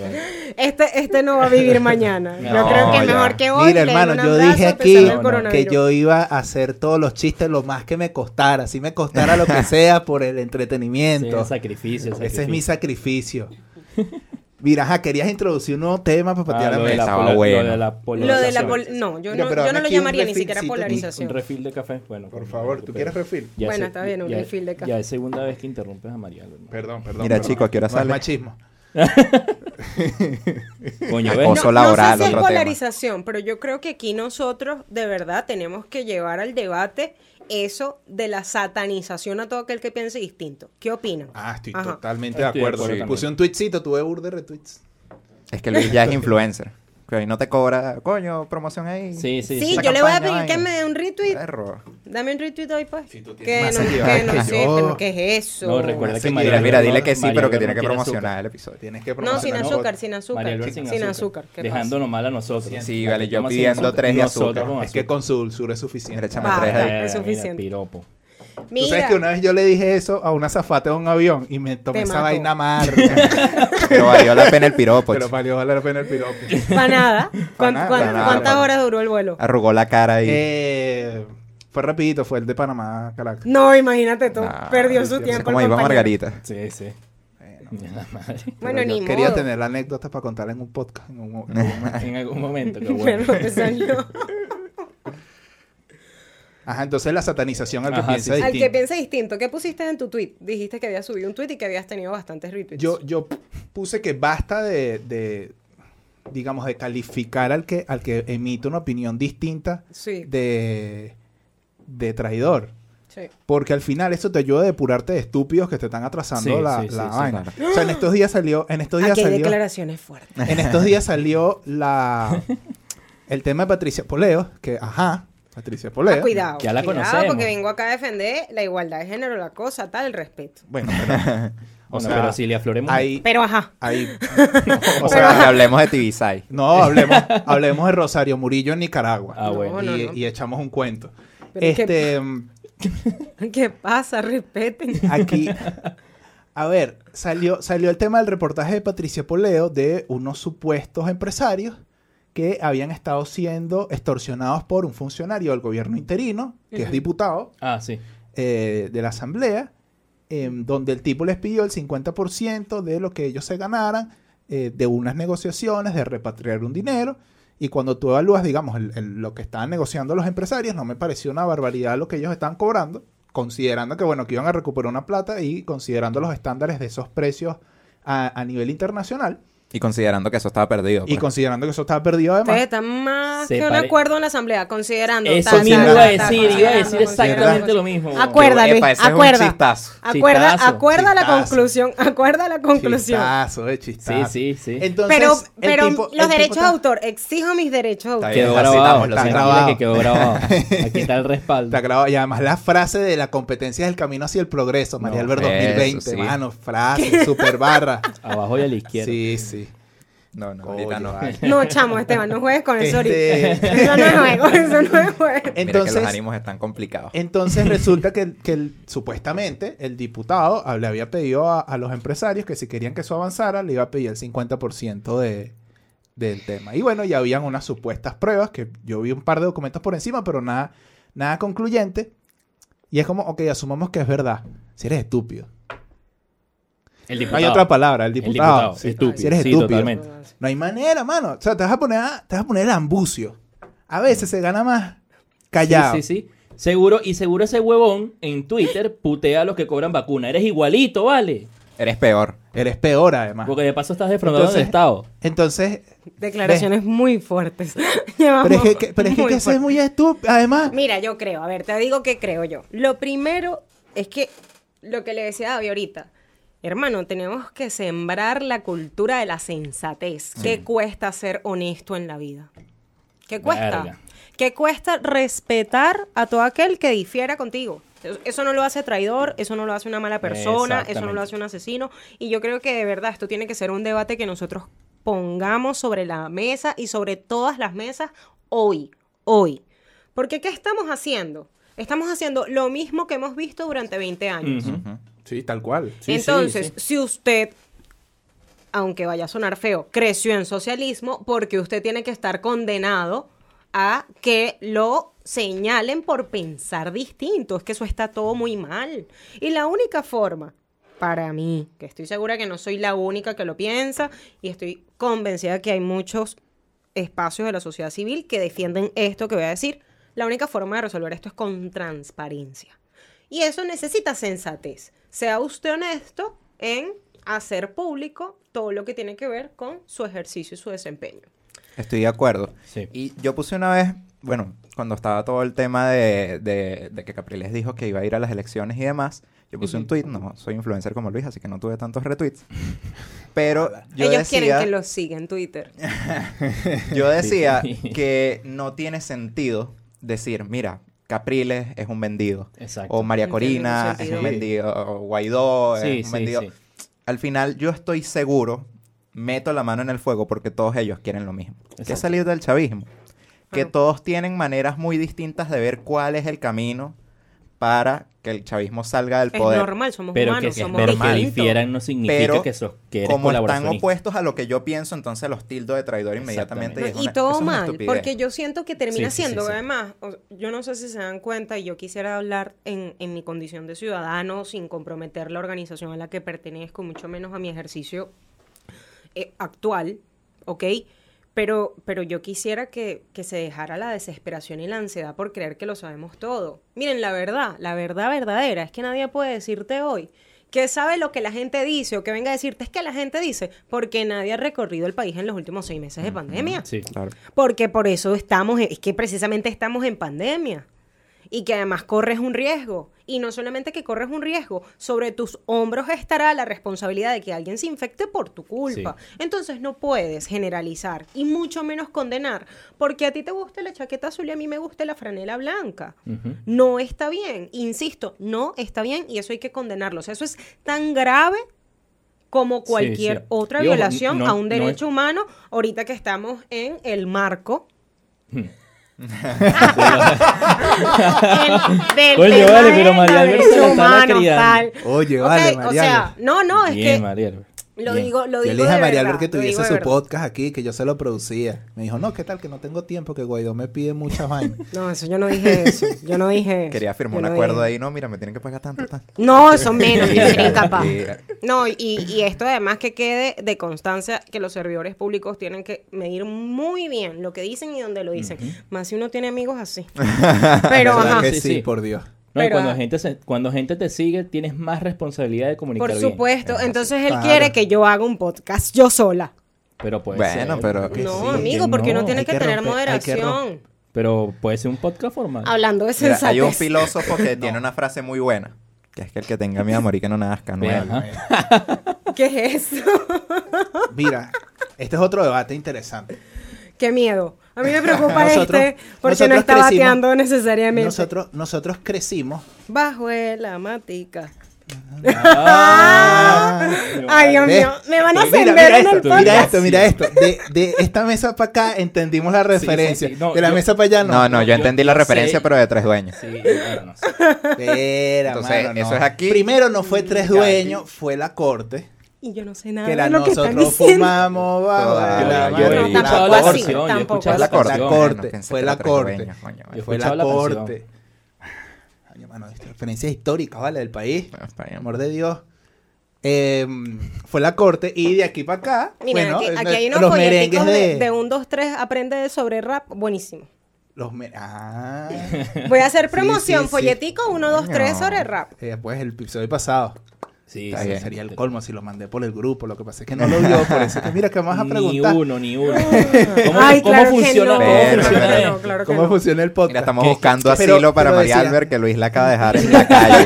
vale. Este, este no va a vivir mañana. Yo No, creo que es ya. mejor que hoy. Mira, hermano, yo dije aquí que yo iba a hacer todos los chistes lo más que me costara. Así me costara lo que <laughs> sea por el Sí, entretenimiento. el sacrificio, el Ese es mi sacrificio. Mira, ajá, querías introducir un nuevo tema para patear Ah, la mesa. Estaba bueno. lo de la Lo de la polarización. pol- no, yo Mira, no, pero yo no lo llamaría ni siquiera polarización. Un refill de café. Bueno, Por favor, ¿tú quieres refil? Ya Bueno, está bien, un ya- refill de café. Ya es segunda vez que interrumpes a Mariano. hermano. Perdón, perdón. Mira, perdón. chico, ¿a qué hora No es sale? machismo. <laughs> Coño, Acoso no, laboral, no sé si es tema. polarización, pero yo creo que aquí nosotros de verdad tenemos que llevar al debate eso de la satanización a todo aquel que piense distinto. ¿Qué opinan? Ah, estoy Ajá. totalmente de Estoy de acuerdo. acuerdo Sí. Puse un tweetcito, tuve burde retweets. Es que Luis ya es <laughs> influencer. Que ahí no te cobra, coño, promoción ahí. Sí, sí, Sí, yo le voy a pedir que me dé un retweet. Perro. Dame un retweet hoy, pues. Si tú tienes que más no, seguidores que no que sé, yo. pero ¿qué es eso? No, recuerda que Mira, María Mira, dile que sí, María pero que tiene que promocionar azúcar. el episodio. Tienes que No, sin azúcar, sin azúcar. Sin, azúcar. ¿qué Dejándonos mal a nosotros. Sí, vale, yo pidiendo tres de azúcar. Es que con su dulzura es suficiente. Mira, Va. tres ahí. es mira, suficiente. piropo. Tú sabes que una vez yo le dije eso a una zafata de un avión y me tomé Te esa mato. vaina amarga. <laughs> Pero valió la pena el piropo. Pero valió la pena el piropo. para nada. ¿Cuán- nada, cuán- para nada, ¿Cuántas horas duró el vuelo? Arrugó la cara ahí. Eh, fue rapidito, fue el de Panamá, Caracas. No, imagínate tú. Nah, Perdió su sí, tiempo. como el compañero. Margarita. Sí, sí. La <laughs> madre. Bueno, ni Quería modo. tener la anécdota para contar en un podcast. en un- en un momento. En algún momento, qué <laughs> Pero salió. <laughs> Ajá, entonces la satanización al que Ajá, piensa sí, sí. Al distinto. que piense distinto, ¿qué pusiste en tu tweet? Dijiste que habías subido un tweet y que habías tenido bastantes retweets. Yo, yo puse que basta de, de, digamos, de calificar al que, al que emite una opinión distinta Sí, de, de traidor. sí. Porque al final eso te ayuda a depurarte de estúpidos que te están atrasando Sí, la, sí, la sí, vaina. claro. O sea, en estos días salió, en estos días Aquí hay salió, declaraciones fuertes. en estos días <laughs> salió la el tema de Patricia Poleo, que ajá, Patricia Poleo. Ah, cuidado. Ya la cuidado, conocemos. porque vengo acá a defender la igualdad de género, la cosa, tal, el respeto. Bueno, <laughs> pero, o Bueno, sea, pero si le afloremos. hay, Pero ajá. hay, <laughs> O o sea, hablemos de Tibisay. no, hablemos, hablemos de Rosario Murillo en Nicaragua. Ah, bueno. No, no, y, no. y echamos un cuento. Pero este, mm, <laughs> ¿Qué pasa? Respeten. aquí, <laughs> a ver, salió, salió el tema del reportaje de Patricia Poleo de unos supuestos empresarios que habían estado siendo extorsionados por un funcionario del gobierno interino, que es diputado Ah, sí. eh, de la asamblea, em, donde el tipo les pidió el 50% de lo que ellos se ganaran eh, de unas negociaciones, de repatriar un dinero. Y cuando tú evalúas, digamos, el- lo que estaban negociando los empresarios, no me pareció una barbaridad lo que ellos estaban cobrando, considerando que, bueno, que iban a recuperar una plata y considerando los estándares de esos precios a nivel internacional Y considerando que eso estaba perdido. y pues. considerando que eso estaba perdido Ustedes además. están más Se que un acuerdo en la asamblea, considerando. Eso mismo iba a decir, iba a decir exactamente lo mismo. Acuerda, Luis, Epa, ese es un acuerda. chistazo. Acuerda, Chistazo, la conclusión, <laughs> acuerda la conclusión. Chistazo, eh, chistazo. Sí, sí, sí. Entonces, Pero, el pero tipo- los derechos de autor, exijo mis derechos de autor. Quedó grabado. estamos, Lo está tranquila grabado. que quedó grabado. <laughs> Aquí está el respaldo. Está grabado. Y además la frase de la competencia es el camino hacia el progreso, María eso 2020, sí. mano, <laughs> frase, super barra. Abajo y a la izquierda. Sí, sí. No, no, Oye, ahorita no. vale. <laughs> No, chamo, Esteban, no juegues con eso. Este- Eso <laughs> no es juego, eso no es juego. Mira que Entonces, los ánimos están complicados. entonces <laughs> resulta que, que el- supuestamente el diputado le había pedido a, a los empresarios que si querían que eso avanzara, le iba a pedir el 50% de, del tema. Y bueno, ya habían unas supuestas pruebas, que yo vi un par de documentos por encima, pero nada, nada concluyente. Y es como, ok, asumamos que es verdad. Si eres estúpido. El No diputado. hay otra palabra, el El diputado. Sí, Estúpido. Si eres Sí, estúpido. totalmente. No hay manera, mano. O sea, te vas a poner, a- te vas a poner el ambucio. A veces se gana más callado. Sí, sí, sí. Seguro, y seguro ese huevón en Twitter putea a los que cobran vacuna. Eres igualito, ¿vale? Eres peor. Eres peor, además. Porque de paso estás defraudando del Estado. Entonces, Declaraciones muy fuertes. <laughs> Pero es que, que- pero es que, muy que eso es fuertes. muy estúpido. Además, Mira, yo creo, a ver, te digo que creo yo. Lo primero es que lo que le decía a David ahorita, hermano, tenemos que sembrar la cultura de la sensatez. ¿Qué cuesta ser honesto en la vida? ¿Qué cuesta? Verga. ¿Qué cuesta respetar a todo aquel que difiera contigo? Eso- no lo hace traidor, eso no lo hace una mala persona, eso no lo hace un asesino. Y yo creo que de verdad esto tiene que ser un debate que nosotros pongamos sobre la mesa y sobre todas las mesas hoy, hoy. Porque ¿qué estamos haciendo? Estamos haciendo lo mismo que hemos visto durante 20 años. Sí, tal cual. Sí, Entonces, sí, sí. si usted, aunque vaya a sonar feo, creció en socialismo, porque usted tiene que estar condenado a que lo señalen por pensar distinto. Es que eso está todo muy mal. Y la única forma para mí, que estoy segura que no soy la única que lo piensa y estoy convencida que hay muchos espacios de la sociedad civil que defienden esto que voy a decir. La única forma de resolver esto es con transparencia. Y eso necesita sensatez. Sea usted honesto en hacer público todo lo que tiene que ver con su ejercicio y su desempeño. Estoy de acuerdo. Sí. Y yo puse una vez, bueno, cuando estaba todo el tema de, de- de que Capriles dijo que iba a ir a las elecciones y demás, yo puse un tweet, no soy influencer como Luis, así que no tuve tantos retweets. Pero yo Ellos decía, quieren que los siga en Twitter. <laughs> yo decía que no tiene sentido decir, mira, Capriles es un vendido. Exacto. O María Corina es un vendido. O Guaidó Sí, es un sí, vendido. sí. Al final yo estoy seguro, meto la mano en el fuego porque todos ellos quieren lo mismo. Que es Exacto. salir del chavismo. Que todos tienen maneras muy distintas de ver cuál es el camino para que el chavismo salga del Es poder. normal, somos Pero humanos, que, somos pero que difieran no significa Pero que, sos, que eres Como están opuestos a lo que yo pienso, entonces los tildo de traidor inmediatamente. No, es y una- eso todo es una mal, estupidez. porque yo siento que termina Sí, sí, sí, siendo, sí. además, o- yo no sé si se dan cuenta, y yo quisiera hablar en, en mi condición de ciudadano sin comprometer la organización a la que pertenezco, mucho menos a mi ejercicio eh, actual, ¿ok? Pero, pero yo quisiera que, que se dejara la desesperación y la ansiedad por creer que lo sabemos todo. Miren, la verdad, la verdad verdadera es que nadie puede decirte hoy que sabe lo que la gente dice o que venga a decirte es que la gente dice porque nadie ha recorrido el país en los últimos seis meses de pandemia. Sí. Claro. Porque por eso estamos, es que precisamente estamos en pandemia. Y que además corres un riesgo. Y no solamente que corres un riesgo, sobre tus hombros estará la responsabilidad de que alguien se infecte por tu culpa. Entonces no puedes generalizar y mucho menos condenar. Porque a ti te gusta la chaqueta azul y a mí me gusta la franela blanca. No está bien. Insisto, no está bien y eso hay que condenarlo. O sea, eso es tan grave como cualquier sí. otra violación no- a un no es- derecho humano, ahorita que estamos en el marco el- del tema vale, pero María Alberto la tal. Oye, vale, O María sea, Alberto. no, no, es Bien, que. Lo Bien. digo, lo Yo digo le dije a de María verdad, Albert que tuviese su podcast aquí, que yo se lo producía. Me dijo, no, ¿qué tal? Que no tengo tiempo, que Guaidó me pide muchas vainas. <laughs> No, eso yo no dije eso. Yo no dije <laughs> eso. Quería firmar Yo un no acuerdo dije- ahí, no, mira, me tienen que pagar tanto, tanto. No, eso menos, <laughs> yo sería incapaz. No, y, y esto además que quede de constancia que los servidores públicos tienen que medir muy bien lo que dicen y dónde lo dicen. Más si uno tiene amigos así. Pero, ¿Verdad ajá, que Sí, sí, sí. por Dios. No, y cuando ah. gente, se- cuando gente te sigue, tienes más responsabilidad de comunicar por supuesto. Entonces él Claro. quiere que yo haga un podcast yo sola. Pero puede Bueno, ser. pero- Que No, sí, amigo, que porque no, uno tiene que, que tener romper- hay que moderación. Pero puede ser un podcast formal. Hablando de Mira, sensatez. hay un filósofo que <laughs> tiene una frase muy buena, que es que el que tenga miedo a morir que no nazca, no. <laughs> ¿Qué es eso? Mira, este es otro debate interesante. Qué miedo. A mí me preocupa <laughs> Nosotros- este porque no está crecimos- bateando necesariamente. Nosotros, nosotros crecimos. Bajo la matica. Ah, Ay, Dios ¿Ves? mío, me van a Mira, ascender mira en el podcast. mira esto, mira esto. De, de esta mesa para acá entendimos la referencia. sí. No, de la yo- mesa para allá no. No, no, yo yo- entendí la referencia, pero de tres dueños. Sí, bueno, no sé. Espera, Entonces, mano, eso es aquí. Primero no fue tres dueños, fue la corte. Y yo no sé nada Que de la lo que están nosotros diciendo. fumamos de la- yo he yo mano. he escuchado tampoco la así, canción, yo he tampoco escuchado Fue la corte, fue la corte. Fue la corte. Coño, mano, esta referencia histórica, ¿vale? Del país. Amor de Dios. Eh, fue la corte y de aquí para acá, Mira, bueno, aquí, eh, aquí hay unos los folleticos merengues de, de, de un, dos, tres, aprende sobre rap, buenísimo. los me- ah, Voy a hacer promoción, sí, sí. follético 1, 2, 3 Coño. sobre rap. eh, pues el episodio pasado. Sí, Ese sí, bien. sería el colmo si lo mandé por el grupo. Lo que pasa es que no lo vio, por eso que mira que vamos a <laughs> Ni preguntar uno, ni uno. ¿Cómo, Ay, cómo claro que funciona, no, cómo Pero, funciona claro que esto? no, claro que cómo no. funciona el podcast. Mira, estamos ¿Qué- buscando pero- asilo para pero María decía- Albert, que Luis la acaba de dejar en la <laughs> calle.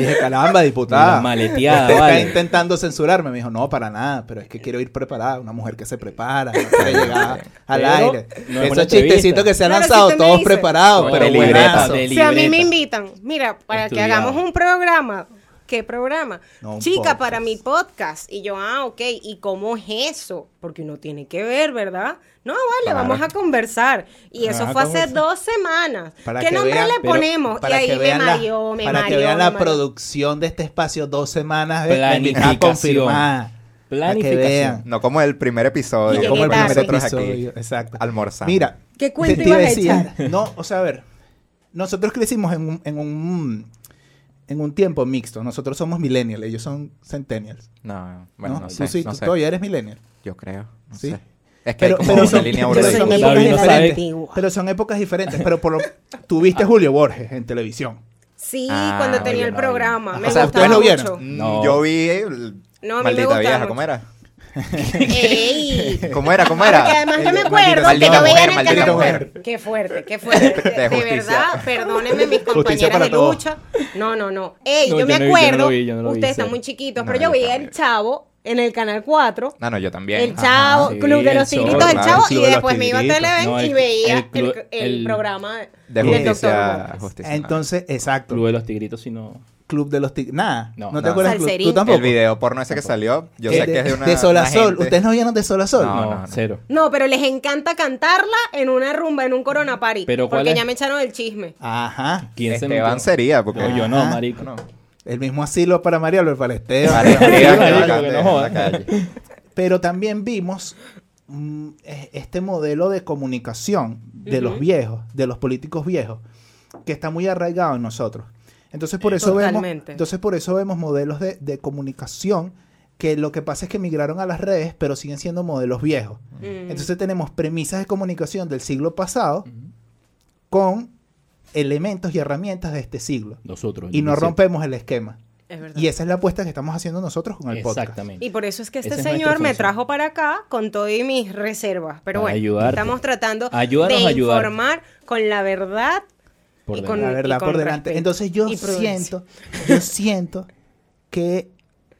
Dije, caramba, diputada. Una maleteada, Usted vale. está intentando censurarme. Me dijo, no, para nada, pero es que quiero ir preparada. Una mujer que se prepara, quiere llegar al Pero aire. no Esos chistecitos que se han Claro, lanzado, todos dice- preparados, No, pero de libreta, de Si a mí me invitan, mira, para que hagamos un programa. ¿Qué programa? No, Chica, podcast. para mi podcast. Y yo, ah, ok. ¿Y cómo es eso? Porque uno tiene que ver, ¿verdad? No, vale, vamos a conversar. Y eso fue hace conversar. dos semanas. Para ¿Qué que nombre vean- le ponemos? Y ahí que me vean la, mareó, me para que vean me la mareó. producción de este espacio, dos semanas Planificación. confirmada. Para que Planificación. vean. No como el primer episodio. No como el primer episodio. aquí Exacto. almorzando. Mira, ¿Qué cuento ibas a no, o sea, a ver, nosotros crecimos en un, en un, en un tiempo mixto. Nosotros somos millennials, ellos son centennials. No, bueno, ¿no? no, Tú sé. sí, no tú sé. todavía eres millennial. Yo creo. No Sí. sé. Es que Pero, hay como pero una son, línea pero son épocas diferentes. Antigua. Pero son épocas diferentes. Pero por lo, <laughs> tuviste Julio Borges en televisión. Sí, Ah, cuando oye, tenía el no, programa. Me O sea, gustaba ¿ustedes lo vieron? mucho. Mm, No. Yo vi el- No, a mí me Maldita gustaba vieja, mucho. ¿cómo era? ¡Ey! <laughs> ¿Cómo era? ¿Cómo era? Porque además yo me acuerdo que maldita yo veía en el canal. mujer. Qué fuerte, qué fuerte. <laughs> De, verdad, perdónenme mis compañeras para de lucha. No, no, no. Ey, No, yo yo me no no acuerdo. lo vi, yo no lo vi, ustedes están muy chiquitos, No, pero yo veía el chavo en el canal 4. No, no, yo también. El Ajá. chavo, sí, Club de los Tigritos Chavo, el Club y después me iba a. Televen No, y el- veía el club- el, el el- programa De justicia. Borges. justicia. Entonces, exacto. Club de los Tigritos, si no. Club de los Tigres. Nada. No, No, te no. acuerdas? del club? Tú tampoco. El video porno ese que salió, yo Eh, sé que es de una. De Sol a Sol. gente- ¿Ustedes no vieron de Sol a Sol? No, No, no, no. cero. No, pero les encanta cantarla en una rumba, en un Corona Party. Pero ¿cuál porque es? ya me echaron el chisme. Ajá. ¿Quién se Esteban metió? sería, porque. No, yo no, marico. No. El mismo asilo para María Albert, para Esteban. Pero también vimos mm, e- este modelo de comunicación de los viejos, de los políticos viejos, que está muy arraigado en nosotros. Entonces por eso vemos, Totalmente. entonces por eso vemos modelos de, de comunicación que lo que pasa es que migraron a las redes, pero siguen siendo modelos viejos. Mm. Entonces tenemos premisas de comunicación del siglo pasado con elementos y herramientas de este siglo. Nosotros. Y no rompemos el esquema. Es verdad. Y esa es la apuesta que estamos haciendo nosotros con el podcast. Exactamente. Y por eso es que este es señor me trajo para acá con todo y mis reservas. Pero Para bueno, ayudarte. estamos tratando Ayúdanos de informar con la verdad Por y delante. con, la y verdad con por delante. respeto Entonces yo siento, <laughs> yo siento que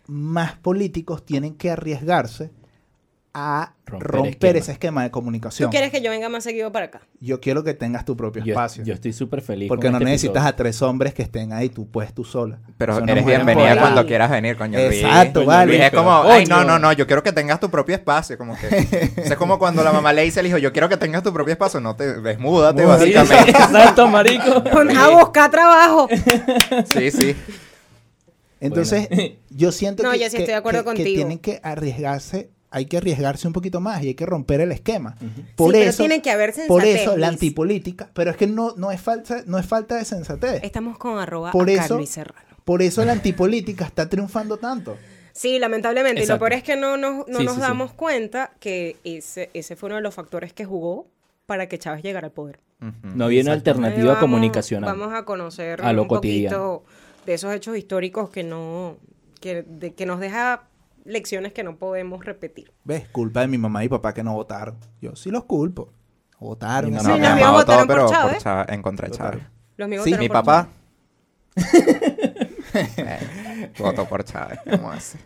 más políticos tienen que arriesgarse a Romper ese esquema de ¿Tú comunicación. quieres que yo venga más seguido para acá? Yo quiero que tengas tu propio Yo, espacio. yo estoy súper feliz. porque con no este necesitas episodio. a tres hombres que estén ahí, tú puedes tú sola. Pero eres bienvenida cuando quieras venir, coño. Exacto, Coño, vale. Luis es pero, como, ay, no, no, no, yo quiero que tengas tu propio espacio. Como que. <laughs> Es como cuando la mamá le dice al hijo, yo quiero que tengas tu propio espacio. No te desmúdate, Sí, básicamente. <laughs> Exacto, marico. <laughs> Pon a buscar trabajo. Sí, sí. Entonces, Bueno. yo siento No, que, yo sí que- estoy de acuerdo que- que contigo. tienen que arriesgarse, hay que arriesgarse un poquito más y hay que romper el esquema. Por Sí, pero eso, tiene que haber por sensatez, eso la antipolítica, pero es que no, no es falta, no es falta de sensatez. Estamos con arroba Por acá, eso- Luis Serrano. Por eso la antipolítica está triunfando tanto. Sí, lamentablemente. Y lo Exacto. peor es que no nos, no Sí, nos sí, sí. damos cuenta que ese, ese fue uno de los factores que jugó para que Chávez llegara al poder. No había una Exacto. alternativa vamos- comunicacional. Vamos a conocer A lo un cotidiano. poquito de esos hechos históricos que no que, de- que nos deja lecciones que no podemos repetir. ¿Ves? Culpa de mi mamá y papá que no votaron. Yo sí los culpo. Votaron. Mi esa No, Sí, mi mamá votó, por pero Chávez. Chávez- en contra de Chávez. Los míos Sí, votaron Mi por papá <laughs> votó por Chávez. ¿Cómo así?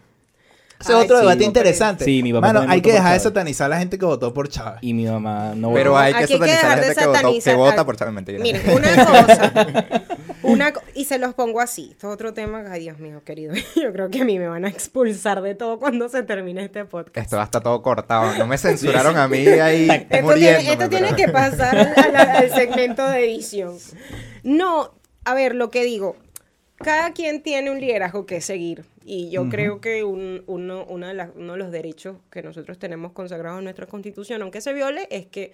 Ese es otro sí, debate interesante. Sí, mi papá Mano, hay votó que dejar de satanizar a la gente que votó por Chávez. Y mi mamá no Pero hay que Aquí hay que satanizar a la gente que, votó, vota por Chávez. Mentira. Miren, <laughs> una cosa, una co- y se los pongo así, esto es otro tema, ay Dios mío, querido, <laughs> yo creo que a mí me van a expulsar de todo cuando se termine este podcast. Esto va a estar todo cortado. No me censuraron a mí ahí Esto tiene, esto tiene que pasar al, al- al segmento de edición. No, a ver, lo que digo, cada quien tiene un liderazgo que seguir. Y yo creo que un- uno, una de las- uno de los derechos que nosotros tenemos consagrados en nuestra constitución, aunque se viole, es que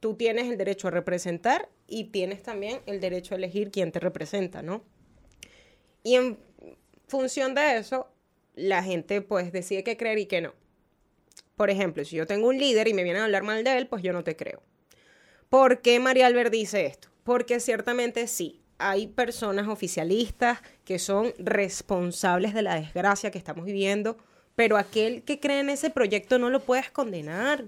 tú tienes el derecho a representar y tienes también el derecho a elegir quién te representa, ¿no? Y en función de eso, la gente pues decide qué creer y qué no. Por ejemplo, si yo tengo un líder y me vienen a hablar mal de él, pues yo no te creo. ¿Por qué María Albert dice esto? Porque ciertamente sí, hay personas oficialistas que son responsables de la desgracia que estamos viviendo, pero aquel que cree en ese proyecto no lo puedes condenar.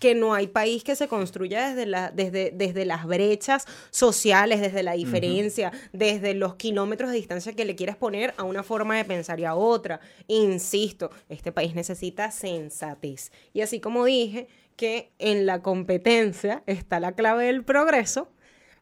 Que no hay país que se construya desde, la, desde, desde las brechas sociales, desde la diferencia, desde los kilómetros de distancia que le quieras poner a una forma de pensar y a otra. Insisto, este país necesita sensatez. Y así como dije que en la competencia está la clave del progreso,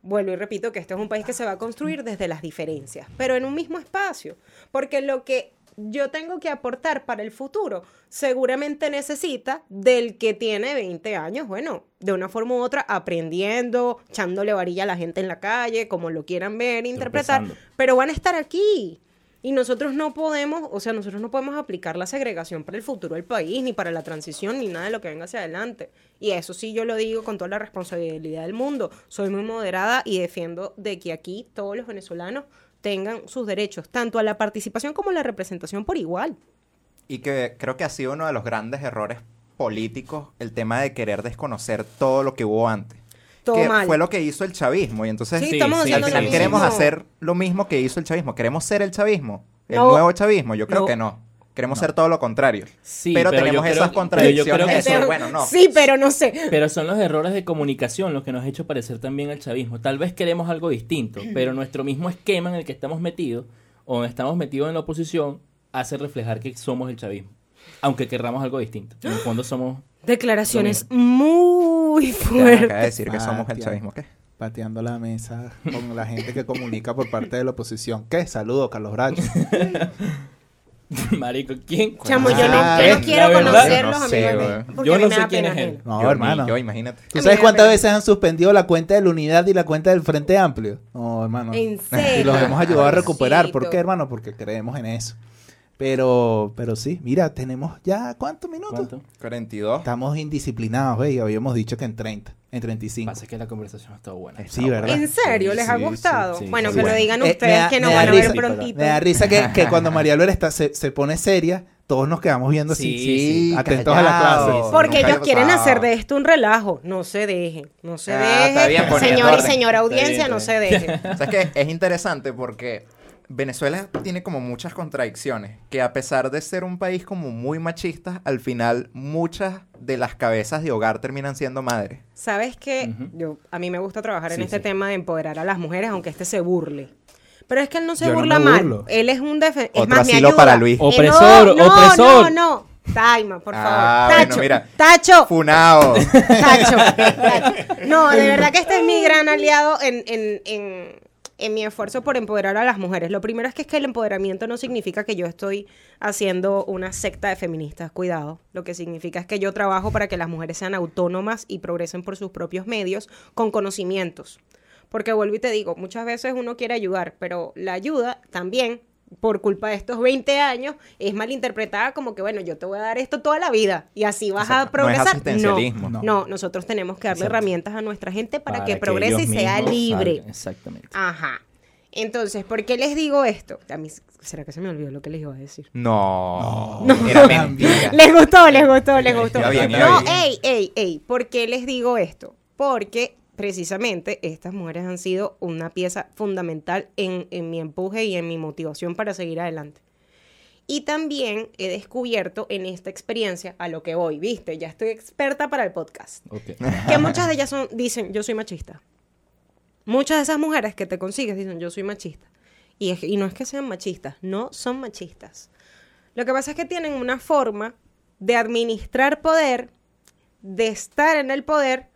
vuelvo y repito que este es un país que se va a construir desde las diferencias, pero en un mismo espacio, porque lo que yo tengo que aportar para el futuro seguramente necesita del que tiene 20 años, bueno, de una forma u otra aprendiendo, echándole varilla a la gente en la calle, como lo quieran ver, interpretar, pero van a estar aquí. Y nosotros no podemos, o sea, nosotros no podemos aplicar la segregación para el futuro del país, ni para la transición, ni nada de lo que venga hacia adelante. Y eso sí yo lo digo con toda la responsabilidad del mundo. Soy muy moderada y defiendo de que aquí todos los venezolanos tengan sus derechos, tanto a la participación como a la representación por igual. Y que creo que ha sido uno de los grandes errores políticos el tema de querer desconocer todo lo que hubo antes. Todo que mal. fue lo que hizo el chavismo. Y entonces Sí, Sí, estamos sí, al haciendo al lo final mismo. queremos hacer lo mismo que hizo el chavismo. ¿Queremos ser el chavismo? ¿El No. nuevo chavismo? Yo creo No. que no. Queremos ser todo lo contrario. Sí, pero, pero tenemos yo creo- esas pero yo contradicciones. creo que eso, bueno, no. Sí, pero no sé. Pero son los errores de comunicación los que nos ha hecho parecer también al chavismo. Tal vez queremos algo distinto, <clears throat> pero nuestro mismo esquema en el que estamos metidos, o estamos metidos en la oposición, hace reflejar que somos el chavismo. Aunque querramos algo distinto. En el fondo somos... Declaraciones muy Ya me fuertes. acaba de decir que somos el chavismo. ¿Qué? Pateando la mesa con la gente que comunica por parte de la oposición. ¿Qué? Saludos, Carlos Bracho. <laughs> Marico, ¿quién? Chamo, yo no, yo no quiero conocerlos, no sé, amigos. Yo no sé quién es él. No, Yo hermano. yo, imagínate. ¿Tú sabes cuántas veces han suspendido la cuenta de la unidad y la cuenta del Frente Amplio? No, hermano. ¿En serio? <laughs> Y los hemos ayudado a recuperar. ¿Por qué, hermano? Porque creemos en eso. Pero, pero sí, mira, tenemos ya ¿cuántos minutos? ¿Cuánto? 42. Estamos indisciplinados, ¿ves? Y habíamos dicho que en 30, en 35. Pasa que la conversación ha estado buena. Sí, ¿verdad? ¿En serio? ¿Les ha gustado? sí, sí, bueno, sí, que bueno. lo digan Eh, ustedes da- que nos van a ver risa- prontito. Me da risa que, que cuando <laughs> María Álvarez está, se, se pone seria, todos nos quedamos viendo así, Sí, sí, atentos a la callado. clase. Porque ellos quieren hacer de esto un relajo. No se dejen. No se Ah, está bien, dejen. Señor y señora bien, audiencia, no se dejen. <laughs> O sea, es que es interesante porque Venezuela tiene como muchas contradicciones, que a pesar de ser un país como muy machista, al final muchas de las cabezas de hogar terminan siendo madres. ¿Sabes qué? Ujú. Yo, a mí me gusta trabajar en este sí. tema de empoderar a las mujeres, aunque este se burle. Pero es que él no se Yo no burla mal. Él es un defensor. Es Otro más, me asilo para Luis. Eh, Opresor, no, opresor. No, no, Taima, por favor. Ah, Tacho, bueno, mira. Tacho. Funao. Tacho, Tacho. No, de verdad que este es mi gran aliado en, en, en, en mi esfuerzo por empoderar a las mujeres. Lo primero es que es que el empoderamiento no significa que yo estoy haciendo una secta de feministas, cuidado. Lo que significa es que yo trabajo para que las mujeres sean autónomas y progresen por sus propios medios con conocimientos. Porque vuelvo y te digo, muchas veces uno quiere ayudar, pero la ayuda también, por culpa de estos 20 años, es malinterpretada como que, bueno, yo te voy a dar esto toda la vida y así vas a Exacto. No es progresar. no, No. no, nosotros tenemos que darle Exacto. herramientas a nuestra gente para, que progrese y sea libre. salgan. Exactamente. Ajá. Entonces, ¿por qué les digo esto? A mí, ¿será que se me olvidó lo que les iba a decir? No. No. Era <laughs> mentira. Les gustó, les gustó, les gustó. Ya bien, ya no, bien. ey, ey, ey. ¿Por qué les digo esto? Porque precisamente estas mujeres han sido una pieza fundamental en, en mi empuje y en mi motivación para seguir adelante. Y también he descubierto en esta experiencia a lo que voy, viste, ya estoy experta para el podcast, que muchas de ellas son, dicen, yo soy machista. Muchas de esas mujeres que te consigues dicen, yo soy machista. Y, es- y no es que sean machistas, no son machistas. Lo que pasa es que tienen una forma de administrar poder, de estar en el poder,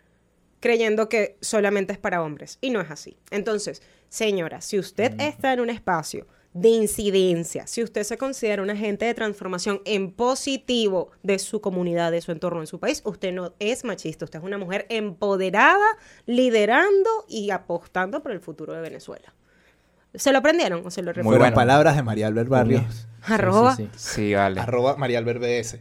creyendo que solamente es para hombres. Y no es así. Entonces, señora, si usted está en un espacio de incidencia, si usted se considera un agente de transformación en positivo de su comunidad, de su entorno, en su país, usted no es machista, usted es una mujer empoderada, liderando y apostando por el futuro de Venezuela. ¿Se lo aprendieron o se lo Muy bueno. palabras de María Albert Barrios. Arroba. Sí, sí, sí. Sí, vale. Arroba María Albert BS.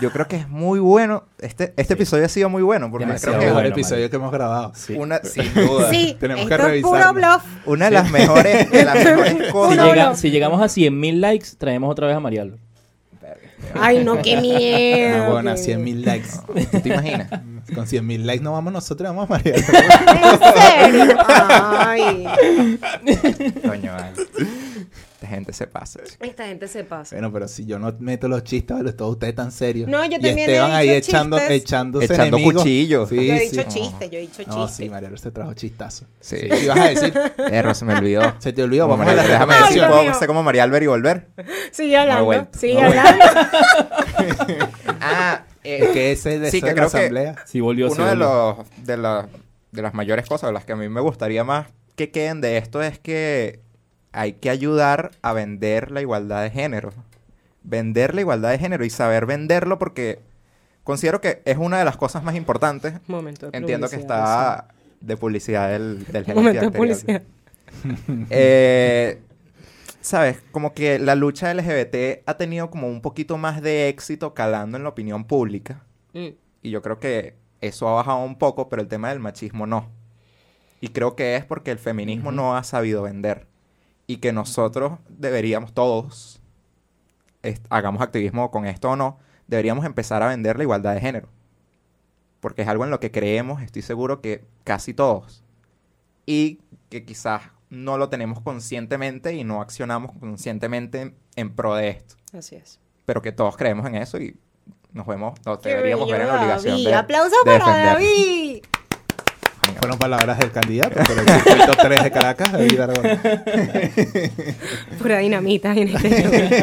Yo creo que es muy bueno. Este, este episodio ha sido muy bueno porque Demasiado creo el que mejor bueno, episodio marico. que hemos grabado. Sí. una, sin duda, Sí, <laughs> Tenemos que esto es puro revisarlo. bluff. una de las mejores, de las <laughs> mejores Si, cosas. No, llega- no. si llegamos a 100.000 likes, traemos otra vez a Marialo. Ay, no, qué <laughs> miedo. Ah, bueno, qué 100 mil likes. ¿Tú te imaginas? Con 100 mil likes no vamos nosotros, vamos a María. ¿En serio? Ay, Coño, vale. Esta gente se pasa. esta gente se pasa. bueno, pero si yo no meto los chistes, vale, todos ustedes tan serios. No, yo y también he Esteban ahí dicho echando, chistes. echándose Echando enemigos. cuchillos. Sí, yo he sí. dicho chistes, yo he dicho No, chistes. sí, María, se trajo chistazo. Sí. ¿Qué ibas a decir? <laughs> Erro, se me olvidó. Se te olvidó, Como vamos a la María- déjame Ay, decir, Dios ¿puedo mío. ser como María Albert y volver? Sigue No he hablando, vuelto, sigue no he hablando. <laughs> <laughs> Ah, Es que ese de Sí, que de la creo que- asamblea. Sí, volvió. Uno de, los, de, la- de las mayores cosas, las que a mí me gustaría más que queden de esto es que hay que ayudar a vender la igualdad de género. Vender la igualdad de género y saber venderlo porque considero que es una de las cosas más importantes. Momento de Entiendo que está de publicidad del, del Momento de publicidad. <laughs> Eh, ¿sabes? Como que la lucha LGBT ha tenido como un poquito más de éxito calando en la opinión pública. Mm. Y yo creo que eso ha bajado un poco, pero el tema del machismo no. Y creo que es porque el feminismo no ha sabido vender. Y que nosotros deberíamos todos, hagamos activismo con esto o no, deberíamos empezar a vender la igualdad de género. Porque es algo en lo que creemos, estoy seguro que casi todos. Y que quizás no lo tenemos conscientemente y no accionamos conscientemente en, pro de esto. Así es. Pero que todos creemos en eso y nos vemos, nos deberíamos ver en la obligación David. de ¡Aplauso de para defender. David! Fueron palabras del candidato por el circuito <laughs> 3 de Caracas, David Aragón. <laughs> Pura dinamita en este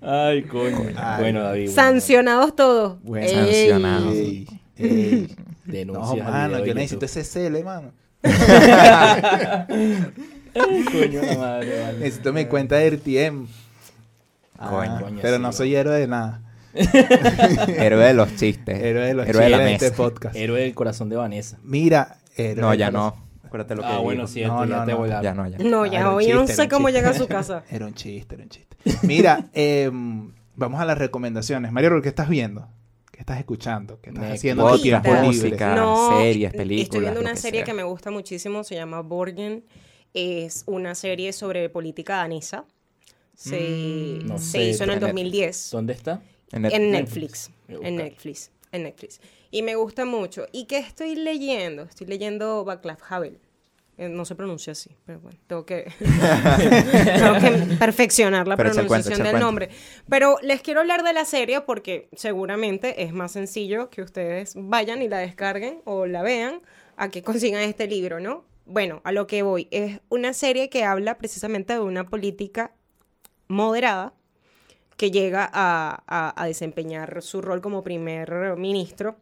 Ay, coño. Ay. Bueno, David. bueno, Sancionados todos. Bueno, sancionados. Ey, ey. No, Denuncias al mano, yo necesito ese CL, mano. <laughs> Ay, coño, la madre, vale. Necesito mi cuenta de RTM. Coño. Ah, Coño, pero sí, no soy héroe de nada. <laughs> Héroe de los chistes. Héroe de los Héroe de la chistes de mesa. este podcast. Héroe del corazón de Vanessa. Mira, héroe No, ya no. Acuérdate lo que Ah, bueno, cierto, No, ya no, te no. volaron. Ya no, ya. No, Ah, ya hoy yo no sé cómo llega a su casa. <laughs> Era un chiste, era un chiste. Mira, em, vamos a las recomendaciones. Mario, ¿qué estás viendo? ¿Qué estás escuchando? ¿Qué estás Me- haciendo Podcast, música. No, series, Estoy películas, viendo lo una que serie sea. que me gusta muchísimo, se llama Borgen. Es una serie sobre política danesa. Se, Mm, no se sé, hizo en el en Netflix. 2010 ¿Dónde está? En Net- en Netflix. A En. Netflix. En Netflix. Y me gusta mucho. ¿Y qué estoy leyendo? Estoy leyendo Václav Havel. Eh, No se pronuncia así, pero bueno, tengo que, <laughs> tengo que perfeccionar la Pero pronunciación del nombre. Pero les quiero hablar de la serie porque seguramente es más sencillo que ustedes vayan y la descarguen o la vean a que consigan este libro, ¿no? Bueno, a lo que voy. Es una serie que habla precisamente de una política moderada que llega a, a- a desempeñar su rol como primer ministro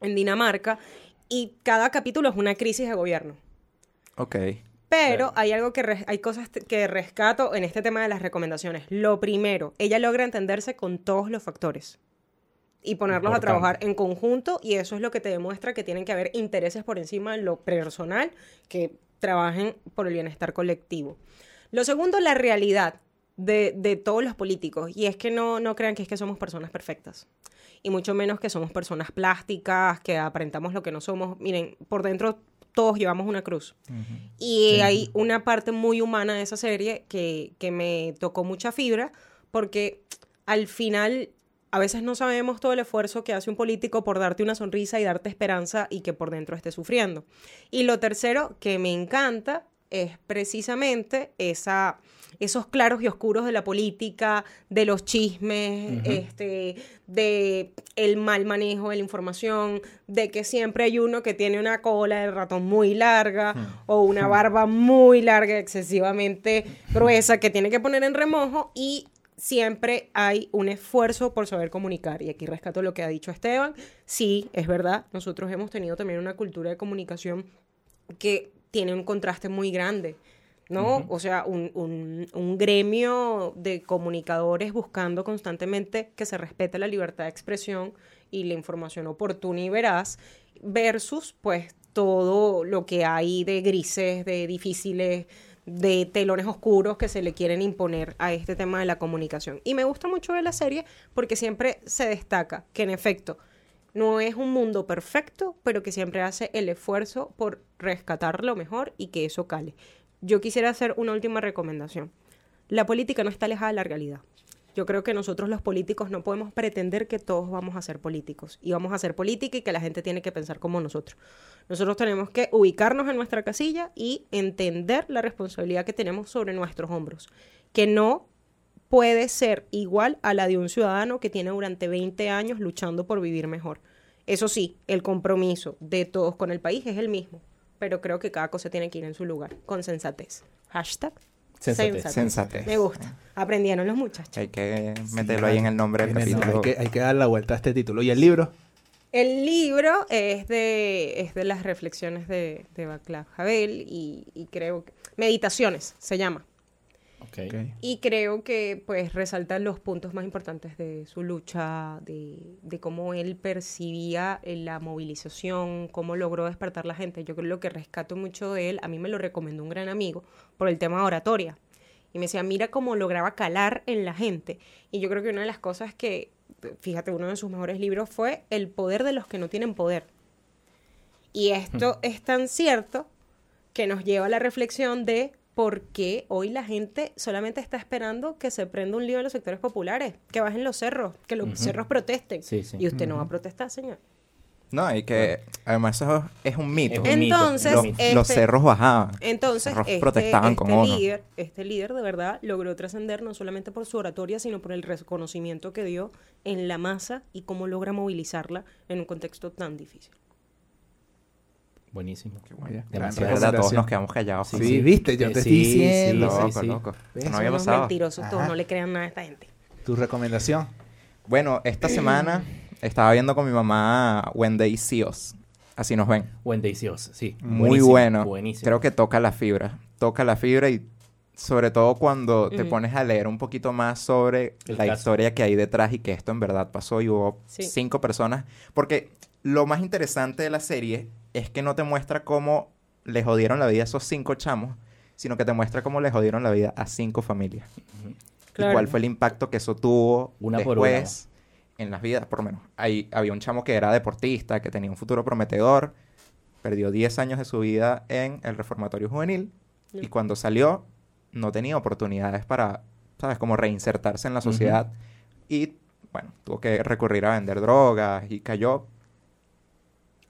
en Dinamarca y cada capítulo es una crisis de gobierno. Ok. Pero hay algo que res- hay cosas que rescato en este tema de las recomendaciones. Lo primero, ella logra entenderse con todos los factores y ponerlos Importante. a trabajar en conjunto y eso es lo que te demuestra que tienen que haber intereses por encima de lo personal que trabajen por el bienestar colectivo. Lo segundo, la realidad de, de todos los políticos y es que no, no crean que es que somos personas perfectas y mucho menos que somos personas plásticas, que aparentamos lo que no somos. Miren, por dentro todos llevamos una cruz. Y hay una parte muy humana de esa serie que, que me tocó mucha fibra, porque al final a veces no sabemos todo el esfuerzo que hace un político por darte una sonrisa y darte esperanza y que por dentro esté sufriendo. Y lo tercero que me encanta es precisamente esa, esos claros y oscuros de la política, de los chismes, este, de el mal manejo de la información, de que siempre hay uno que tiene una cola de ratón muy larga o una barba muy larga, excesivamente gruesa, que tiene que poner en remojo y siempre hay un esfuerzo por saber comunicar. Y aquí rescato lo que ha dicho Esteban. Sí, es verdad, nosotros hemos tenido también una cultura de comunicación que tiene un contraste muy grande, ¿no? O sea, un, un- un gremio de comunicadores buscando constantemente que se respete la libertad de expresión y la información oportuna y veraz, versus, pues, todo lo que hay de grises, de difíciles, de telones oscuros que se le quieren imponer a este tema de la comunicación. Y me gusta mucho de la serie porque siempre se destaca que, en efecto, no es un mundo perfecto, pero que siempre hace el esfuerzo por rescatar lo mejor y que eso cale. Yo quisiera hacer una última recomendación. La política no está alejada de la realidad. Yo creo que nosotros los políticos no podemos pretender que todos vamos a ser políticos y vamos a hacer política y que la gente tiene que pensar como nosotros. Nosotros tenemos que ubicarnos en nuestra casilla y entender la responsabilidad que tenemos sobre nuestros hombros, que no puede ser igual a la de un ciudadano que tiene durante 20 años luchando por vivir mejor. Eso sí, el compromiso de todos con el país es el mismo, pero creo que cada cosa tiene que ir en su lugar, con sensatez. Hashtag Sensatez. Sensatez. Me gusta. Aprendieron los muchachos. Hay que meterlo ahí en el nombre del capítulo. hay, que, hay que dar la vuelta a este título. ¿Y el libro? El libro es de, es de las reflexiones de, de Havel y, y creo que... Meditaciones se llama. Y creo que pues resalta los puntos más importantes de su lucha, de, de cómo él percibía eh, la movilización, cómo logró despertar la gente. Yo creo que lo que rescato mucho de él, a mí me lo recomendó un gran amigo por el tema de oratoria. Y me decía, mira cómo lograba calar en la gente. Y yo creo que una de las cosas que, fíjate, uno de sus mejores libros fue El poder de los que no tienen poder. Y esto es tan cierto que nos lleva a la reflexión de por qué hoy la gente solamente está esperando que se prenda un lío en los sectores populares, que bajen los cerros, que los cerros protesten. Sí, sí. Y usted no va a protestar, señor. No, y que además eso es un mito. Es un Entonces, es los, mito. este- los cerros bajaban. Entonces, Cerros este, protestaban con este uno. líder, este líder de verdad logró trascender no solamente por su oratoria, sino por el reconocimiento que dio en la masa y cómo logra movilizarla en un contexto tan difícil. Buenísimo. Demasiado. verdad, todos nos quedamos callados. Sí, viste, yo te sí, estoy diciendo. sí, Loco, sí. loco. No Son había pasado. mentirosos todos, no le crean nada a esta gente. ¿Tu recomendación? Bueno, esta semana estaba viendo con mi mamá Wendy Seals. Así nos ven. Buen Delicioso, sí. Muy Buenísimo, bueno. Buenísimo. Creo que toca la fibra. Toca la fibra y sobre todo cuando te pones a leer un poquito más sobre El la caso. historia que hay detrás y que esto en verdad pasó y hubo Sí. cinco personas. Porque lo más interesante de la serie es que no te muestra cómo le jodieron la vida a esos cinco chamos, sino que te muestra cómo le jodieron la vida a cinco familias. Claro. Y cuál fue el impacto que eso tuvo Una por una. después en las vidas, por lo menos. Ahí había un chamo que era deportista, que tenía un futuro prometedor, perdió 10 años de su vida en el reformatorio juvenil y cuando salió no tenía oportunidades para, ¿sabes?, como reinsertarse en la sociedad y, bueno, tuvo que recurrir a vender drogas y cayó.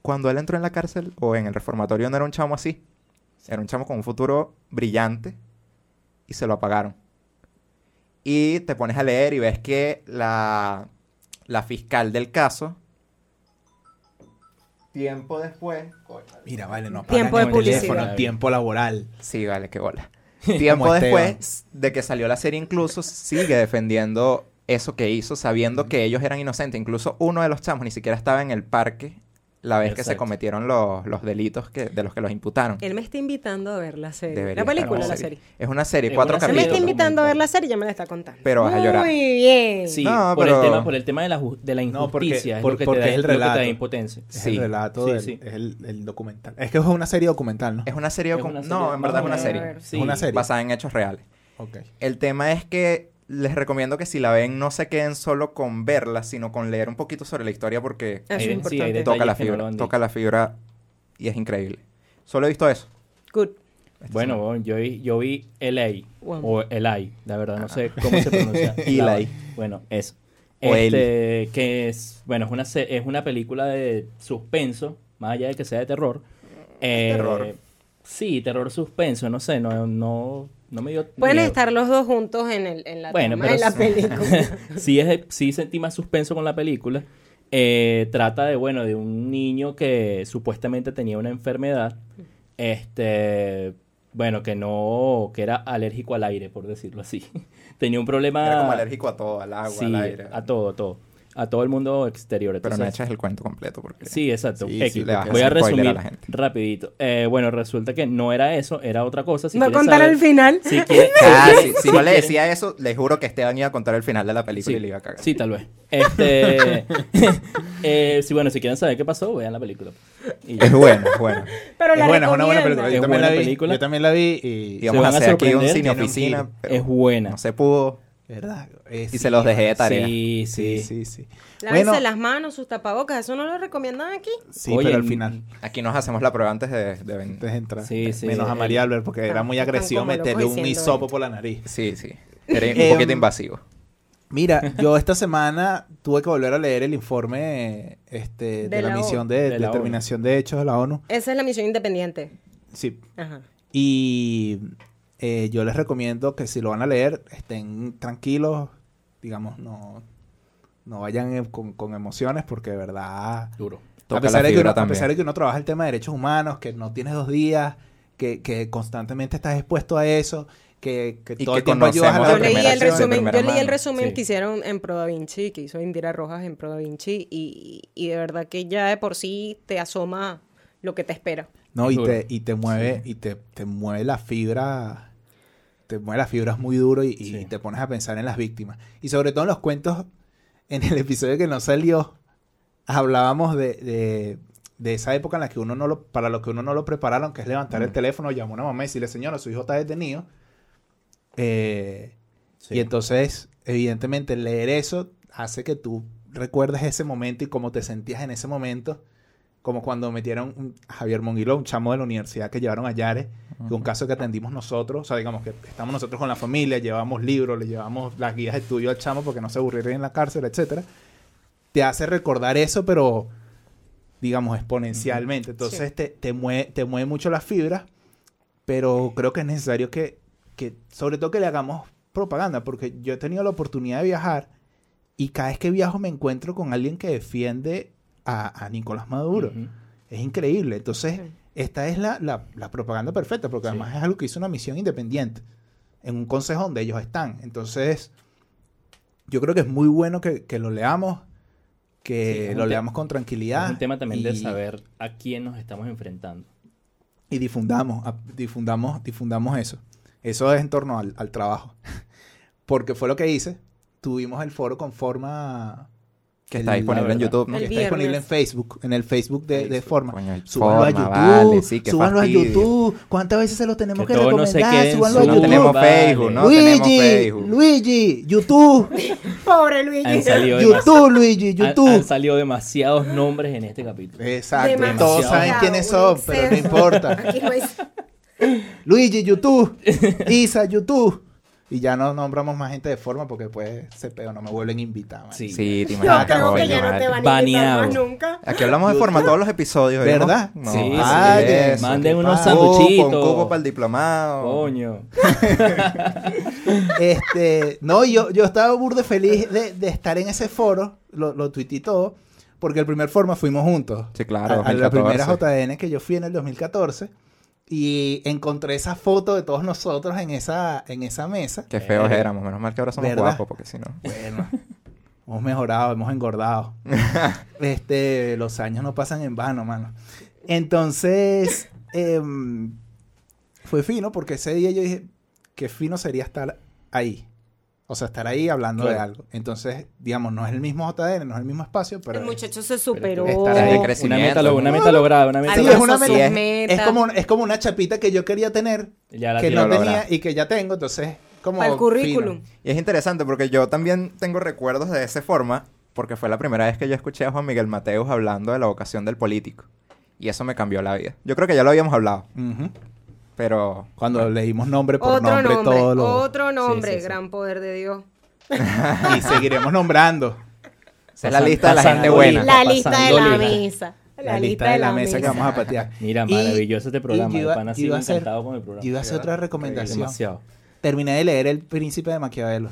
Cuando él entró en la cárcel o en el reformatorio no era un chamo así, era un chamo con un futuro brillante y se lo apagaron. Y te pones a leer y ves que la, la fiscal del caso, tiempo después, Mira, vale, no Tiempo de el teléfono, tiempo laboral. Sí, vale, qué bola. <laughs> Tiempo después de que salió la serie, incluso sigue defendiendo eso que hizo, sabiendo que ellos eran inocentes. Incluso uno de los chamos ni siquiera estaba en el parque la vez que se cometieron los, los delitos que, de los que los imputaron. Él me está invitando a ver la serie. Debería la película, la serie. Es una serie, Es cuatro una Él me está capítulos. invitando a ver documental. la serie y ya me la está contando. Pero vas a llorar. Muy bien. Sí, No, por, pero- el tema, por el tema de la, de la No, porque- injusticia. por- es lo que porque da, es el que te da relato. impotencia. Es Sí. el relato, Sí, del- sí. es el, el documental. Es que es una serie documental, ¿no? Es una serie, una no, en verdad es una serie. Es una serie. Basada en hechos reales. Ok. El tema es que les recomiendo que si la ven no se queden solo con verla, sino con leer un poquito sobre la historia porque sí, toca la no fibra, toca la fibra y es increíble. Solo he visto eso. Good. Bueno, bueno, yo vi, yo vi LA Wow. o Eli, la verdad no sé cómo se pronuncia. <laughs> Eli. La- Bueno, eso. O Este, que es, bueno, es una se- es una película de suspenso, más allá de que sea de terror. Eh, terror. Sí, terror suspenso, no sé, no no no me dio Pueden miedo. estar los dos juntos en, el, en la, Bueno, trama pero de la sí- película. <laughs> sí, es sí sentí más suspenso con la película. Eh, trata de, bueno, de un niño que supuestamente tenía una enfermedad. Este, bueno, que no, que era alérgico al aire, por decirlo así. <laughs> tenía un problema. Era como alérgico a todo, al agua, sí, al aire. a todo, a todo. A todo el mundo exterior. Pero no echas el cuento completo porque... Sí, exacto. Sí, le Voy a spoiler a resumir la gente. rapidito. Eh, bueno, resulta que no era eso, era otra cosa. Si ¿Va a quieres contar saber- al final? Si quieres, <laughs> Ah, si si no le decía eso, le juro que Esteban iba a contar el final de la película Sí, y le iba a cagar. sí, tal vez. Este, <laughs> eh, sí, bueno, si quieren saber qué pasó, vean la película. Y Es bueno, es bueno. <laughs> Pero Es la buena, es una buena película. Yo Es también la vi. película. Yo también la vi y... Íbamos a hacer aquí un cine oficina, es buena. no se pudo ¿Verdad? Eh, y sí, se los dejé de tarea. Sí, Sí, sí. sí, sí. Bueno, las manos, sus tapabocas, ¿eso no lo recomiendan aquí? sí, Oye, pero al final. Aquí nos hacemos la prueba antes de, de venir. Antes de entrar. Sí, sí. Menos a María Albert porque era muy agresivo meterle un hisopo esto. por la nariz. Sí, sí. Era un Em, poquito invasivo. Mira, <laughs> yo esta semana tuve que volver a leer el informe este, de, De la, la misión de, De la determinación de hechos de la ONU. Esa es la misión independiente. Sí. Ajá. Y eh, yo les recomiendo que si lo van a leer, estén tranquilos, digamos, no, no vayan eh, con, con emociones porque de verdad... Duro. A pesar, de que uno, a pesar de que uno trabaja el tema de derechos humanos, que no tienes dos días, que, que constantemente estás expuesto a eso, que, que Y todo que el tiempo ayudas a la Yo leí el resumen, yo leí el resumen Sí. que hicieron en Pro Da Vinci, que hizo Indira Rojas en Pro Da Vinci, y, y de verdad que ya de por sí te asoma lo que te espera. No, y te, y te mueve, y te, te mueve la fibra te mueve las fibras muy duro y, te pones a pensar en las víctimas. Y sobre todo en los cuentos, en el <laughs> episodio que no salió, hablábamos de, de- de esa época en la que uno no lo, para lo que uno no lo prepararon, que es levantar el Mm. teléfono, llamar a una mamá y decirle, señora, su hijo está detenido. Eh, Sí. Y entonces, evidentemente, leer eso hace que tú recuerdes ese momento y cómo te sentías en ese momento. Como cuando metieron a Javier Monguilo, un chamo de la universidad que llevaron a Yare, que un caso que atendimos nosotros. O sea, digamos que estamos nosotros con la familia, llevamos libros, le llevamos las guías de estudio al chamo porque no se aburriera en la cárcel, etcétera. Te hace recordar eso, pero digamos exponencialmente. Entonces te, te, mueve, te mueve mucho las fibras, pero creo que es necesario que, que, sobre todo que le hagamos propaganda, porque yo he tenido la oportunidad de viajar y cada vez que viajo me encuentro con alguien que defiende a, a Nicolás Maduro. Es increíble. Entonces, Sí. esta es la, la- la propaganda perfecta, porque Sí. además es algo que hizo una misión independiente en un consejo donde ellos están. Entonces, yo creo que es muy bueno que, que lo leamos, que lo leamos con tranquilidad. Es un tema también de saber a quién nos estamos enfrentando. y difundamos, a- difundamos, difundamos eso. Eso es en torno al, al trabajo. <laughs> Porque fue lo que hice. Tuvimos el foro con forma Que está disponible en. YouTube, ¿no? El que está disponible en. Facebook, en el Facebook de, forma. Coño, a YouTube, vale, sí, a. YouTube. ¿Cuántas veces se lo tenemos Que que, todo no se recomendar? súbanlo a No YouTube. tenemos. Facebook, no tenemos Luigi, Facebook. Luigi, YouTube, <laughs> Pobre Luigi. Han salido, YouTube, Luigi, han- YouTube. han salido demasiados nombres en este capítulo. Exacto, Demasiado. todos saben quiénes son, pero no importa. Aquí no hay- Luigi, YouTube, <laughs> Isa, YouTube. Y ya no nombramos más gente de forma porque pues ese pedo no me vuelven a invitar. man. Sí. Sí, te Yo imaginas. creo que ya no te van a invitar más nunca. Aquí hablamos de forma todos los episodios. ¿Verdad? No, Sí, sí. Vaya, eso, Manden unos sanduchitos. Cupo, un cupo para el diplomado. Coño. <laughs> Este, no, yo, yo estaba burde feliz de, de estar en ese foro, lo, lo tuiteé y todo, porque el primer forma fuimos juntos. Sí, claro, a, a la 2014. primera JN que yo fui en el 2014 y encontré esa foto de todos nosotros en esa, en esa mesa. Qué feos Eh, éramos. Menos mal que ahora somos ¿verdad? guapos, porque si no... Bueno, hemos mejorado, hemos engordado. <laughs> este, los años no pasan en vano, mano. Entonces, em, fue fino porque ese día yo dije, qué fino sería estar ahí. O sea, estar ahí hablando de algo. Entonces, digamos, no es el mismo JN, no es el mismo espacio, pero... El muchacho se superó. estar ahí Una meta, lo- una ¿no? meta lograda, una meta Sí, es una meta. Es como, es como una chapita que yo quería tener, Ya la que no tenía y que ya tengo, entonces, como... Para el currículum. fino. Y es interesante porque yo también tengo recuerdos de esa forma, porque fue la primera vez que yo escuché a Juan Miguel Mateus hablando de la vocación del político. Y eso me cambió la vida. Yo creo que ya lo habíamos hablado, Ujú. Pero... Cuando leímos nombre por Otro nombre, nombre, todo lo... otro nombre, Sí, sí, sí. gran poder de Dios. <laughs> Y seguiremos nombrando. Esa es la lista de la gente buena. La lista de la misa. La, lista de la mesa que vamos a patear. Mira, Y- maravilloso este programa. y yo pana yo iba a hacer- encantado con el programa. Yo iba a hacer otra recomendación. Terminé de leer El Príncipe de Maquiavelo.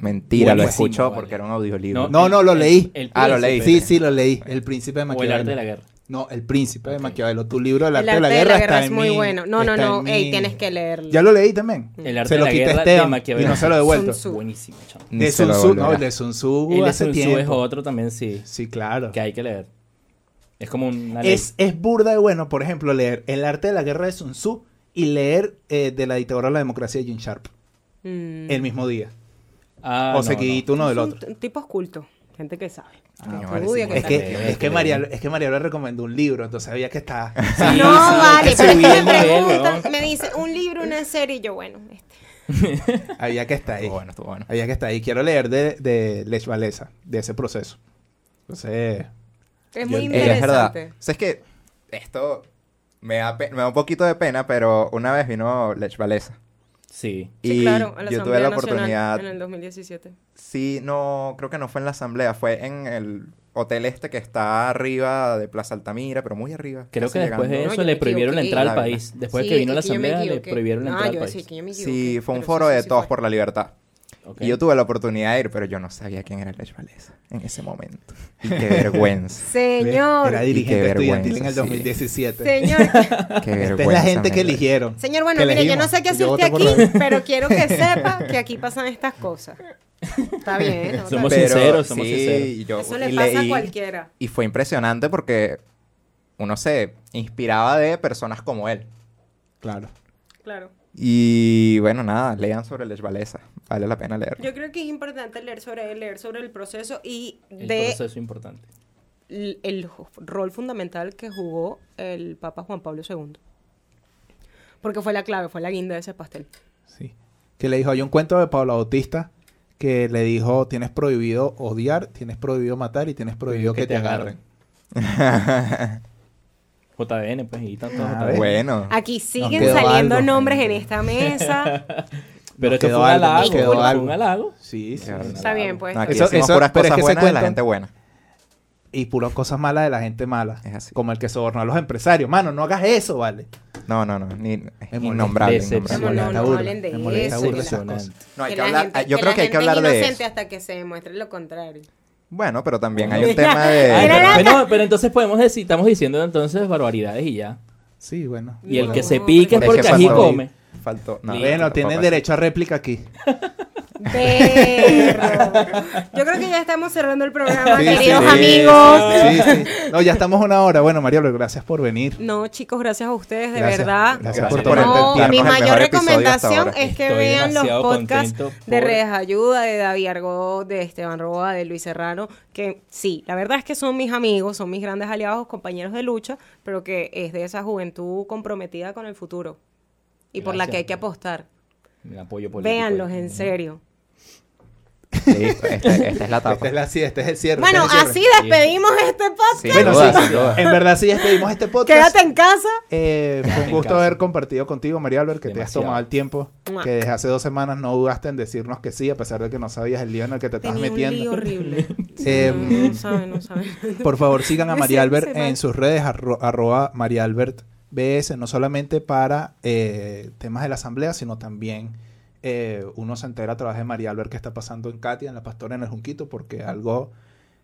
Mentira, lo escuchó vale. porque era un audiolibro. No, no, lo el- leí. el Ah, lo leí. Sí, sí, lo leí. El Príncipe de O el Maquiavelo. arte de la guerra. No, El Príncipe de. Maquiavelo. Tu libro, El El arte, de la guerra, está es en muy bueno. No, no, no. Ey, tienes que leerlo. Ya lo leí también. El arte Se de la quité guerra de Esteban y Maquiavelo. no se lo he devuelto. Sun Tzu. Buenísimo, chamo. De Sun Tzu, no, el de Sun Tzu El de hace Sun Tzu tiempo. es otro también, sí. Sí, claro. Que hay que leer. Es como una ley. Es, es burda de bueno, por ejemplo, leer El arte de la guerra de Sun Tzu y leer eh, De la dictadura a la democracia de Jim Sharp Mm. el mismo día. Ah, o no, seguidito uno del otro. tipos cultos. Gente que sabe. Que Es que, es que María, es que María le recomendó un libro, entonces había que estar. <laughs> Sí, no, sí, vale, pero es que me preguntan, me dice, un libro, una serie, y yo, bueno, este. <laughs> había que estar ahí. Estuvo bueno, estuvo bueno. Había que estar ahí. Quiero leer de, de Lech Walesa, de ese proceso. Entonces, Es muy Eh, es verdad. interesante. O sea, es que esto me da, me da un poquito de pena, pero una vez vino Lech Walesa. Sí. Y Sí, claro, a la yo tuve la Nacional oportunidad En el 2017. Sí, no, creo que no fue en la asamblea, fue en el hotel este que está arriba de Plaza Altamira, pero muy arriba. Creo que después de llegando. Eso le prohibieron la entrada al país. Después Sí, que vino la que asamblea, le prohibieron la Ah, entrada al país. Sí, fue un foro sí, de sí todos por la libertad. Y yo tuve la oportunidad de ir, pero yo no sabía quién era Lech Walesa en ese momento. Y qué <laughs> vergüenza. Señor. era dirigente estudiantil en el vergüenza, sí. 2017. Señor. <laughs> Qué vergüenza. Esta es la gente que eligieron. Señor, bueno, mire, yo no sé qué por aquí, pero quiero que <laughs> sepa que aquí pasan estas cosas. Está bien, ¿no? Somos Pero sinceros, somos sí, sinceros. yo- Eso le pasa a cualquiera. Y fue impresionante porque uno se inspiraba de personas como él. Claro. Claro. Y bueno, nada, lean sobre Lech Walesa. Vale la pena leerlo. Yo creo que es importante leer sobre él, leer sobre el proceso y El de proceso importante. el rol fundamental que jugó el Papa Juan Pablo II. Porque fue la clave, fue la guinda de ese pastel. Sí. Que le dijo, hay un cuento de Pablo Bautista que le dijo, tienes prohibido odiar, tienes prohibido matar y tienes prohibido que, te agarren. <laughs> JDN, pues, y tantos Ah, bueno. Aquí siguen saliendo algo. nombres en esta mesa. <laughs> Pero Nos esto quedó fue un halago. quedó fue algo. un halago. Sí, sí. Está bien, pues. No, aquí Eso- eso- puras pero es cosas que buenas de la gente buena. Y puras cosas malas de la gente mala. Es así. Como el que sobornó a los empresarios. Mano, no hagas eso, vale. No, no, no. Ni, es innombrable. No, no, no hablen de eso, cosas. No, hay Que que la hablar, yo creo la que hay que gente hablar de inocente eso. hasta que se demuestre lo contrario. Bueno, pero también hay un <laughs> tema de... Pero, la- pero- pero entonces podemos decir, estamos diciendo entonces barbaridades y ya. Sí, bueno. Y el que se pique es porque faltó- come. Faltó... No, bueno, así. derecho a réplica aquí. <laughs> Perro. Yo creo que ya estamos cerrando el programa, Sí, queridos sí, amigos. Sí, sí. No, ya estamos una hora. Bueno, María, gracias por venir. No, chicos, gracias a ustedes, de Gracias. verdad. Gracias por por No, mi mayor recomendación es que Estoy vean los podcasts de Redes Ayuda, de David Argó, de Esteban Roa, de Luis Serrano, que sí, la verdad es que son mis amigos, son mis grandes aliados, compañeros de lucha, pero que es de esa juventud comprometida con el futuro y por la que hay que apostar. El apoyo político. Véanlos en serio. Listo, esta, esta es la tapa. Esta es la, sí, este es el cierre. Bueno, este es el así cierre. despedimos este podcast. Sin Bueno, duda, sí, sin duda. en verdad sí despedimos este podcast. Quédate en casa. Eh, fue <laughs> un gusto haber compartido contigo, María Albert, que te has tomado el tiempo, Mua. que desde hace dos semanas no dudaste en decirnos que sí, a pesar de que no sabías el lío en el que te estás Tenía un lío metiendo. horrible. <laughs> Eh, no saben, no saben. Por favor, sigan a Me María Albert en sus redes, arro- arroba María Albert BS, no solamente para eh, temas de la asamblea, sino también eh, uno se entera a través de María Albert qué está pasando en Katia, en la Pastora en el Junquito, porque algo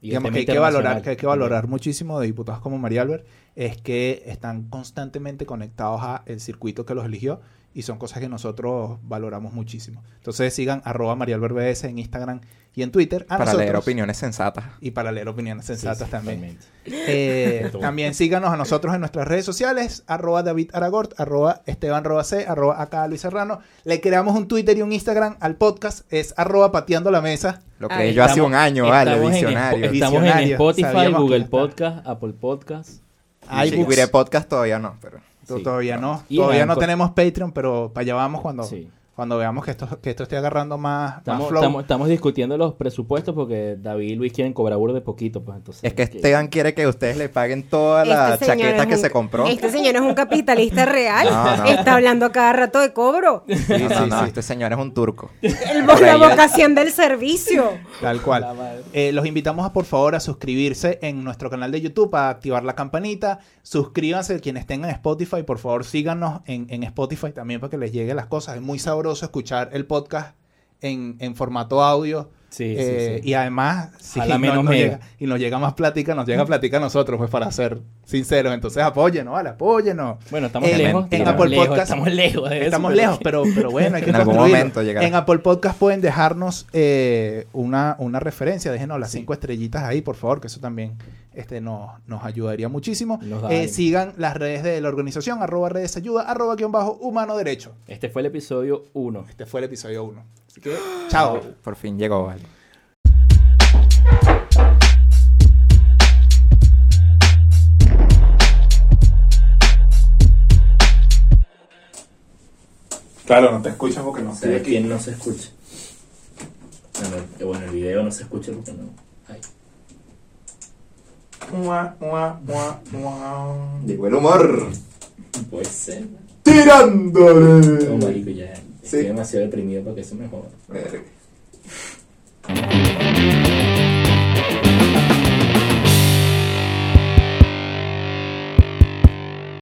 digamos, que hay que valorar, que hay que valorar muchísimo de diputados como María Albert, es que están constantemente conectados a el circuito que los eligió y son cosas que nosotros valoramos muchísimo. Entonces sigan arroba María Albert BS en Instagram y en Twitter. A Para leer opiniones sensatas. Y para leer opiniones sensatas sí, también. Eh, <laughs> también síganos a nosotros en nuestras redes sociales, arroba David Aragort, arroba Esteban Roa C, arroba acá Luis Serrano. Le creamos un Twitter y un Instagram al podcast, es arroba pateando la mesa. Lo Ahí creí yo hace un año, vale, estamos en visionario. Estamos en. Spotify, Sabíamos Google. Podcast, Apple Podcast. iBooks. Podcast todavía no, pero... Sí, todavía no. Todavía no tenemos Patreon, pero para allá vamos cuando, Sí. Cuando veamos que esto, que esto esté agarrando más, más Estamos, flow. estamos, estamos discutiendo los presupuestos porque David y Luis quieren cobrar burro de poquito, pues entonces. Es que Esteban quiere que ustedes le paguen toda la Este señor chaqueta es que se compró. Este señor es un capitalista real. No, no. Está hablando a cada rato de cobro. Sí, no, sí, no, no, sí. este señor es un turco. El- la vocación del servicio. Tal cual. La. Eh, los invitamos a por favor a suscribirse en nuestro canal de YouTube, a activar la campanita. Suscríbanse quienes tengan Spotify, por favor síganos en, en Spotify también para que les lleguen las cosas. Es muy sabroso escuchar el podcast en, en formato audio. Sí, sí, Eh, sí. Y además, si no- menos nos llega, y nos llega más plática, nos llega plática a nosotros, pues para ser sinceros. Entonces apóyenos, vale, apóyenos. Bueno, estamos En- lejos. en estamos Apple lejos, Podcast- Estamos lejos de eso, Estamos pero- lejos, pero, pero bueno, hay que En algún momento llegará. En Apple Podcast pueden dejarnos eh, una, una referencia, déjenos las Sí. cinco estrellitas ahí, por favor, que eso también este, nos, nos ayudaría muchísimo. Eh, sigan las redes de la organización, arroba redes ayuda, arroba guion bajo humano derecho. Este fue el episodio 1. Este fue el episodio 1. Así que, <gasps> chao. Por fin llegó, vale. Claro, no te escuchas porque no ¿Sabes quién no se escucha? Bueno, el- bueno, el video no se escucha porque no. Ay. Llegó el humor. Puede ser. ¡Tirándole! No, marico, ya. Estoy demasiado deprimido para que eso me joda.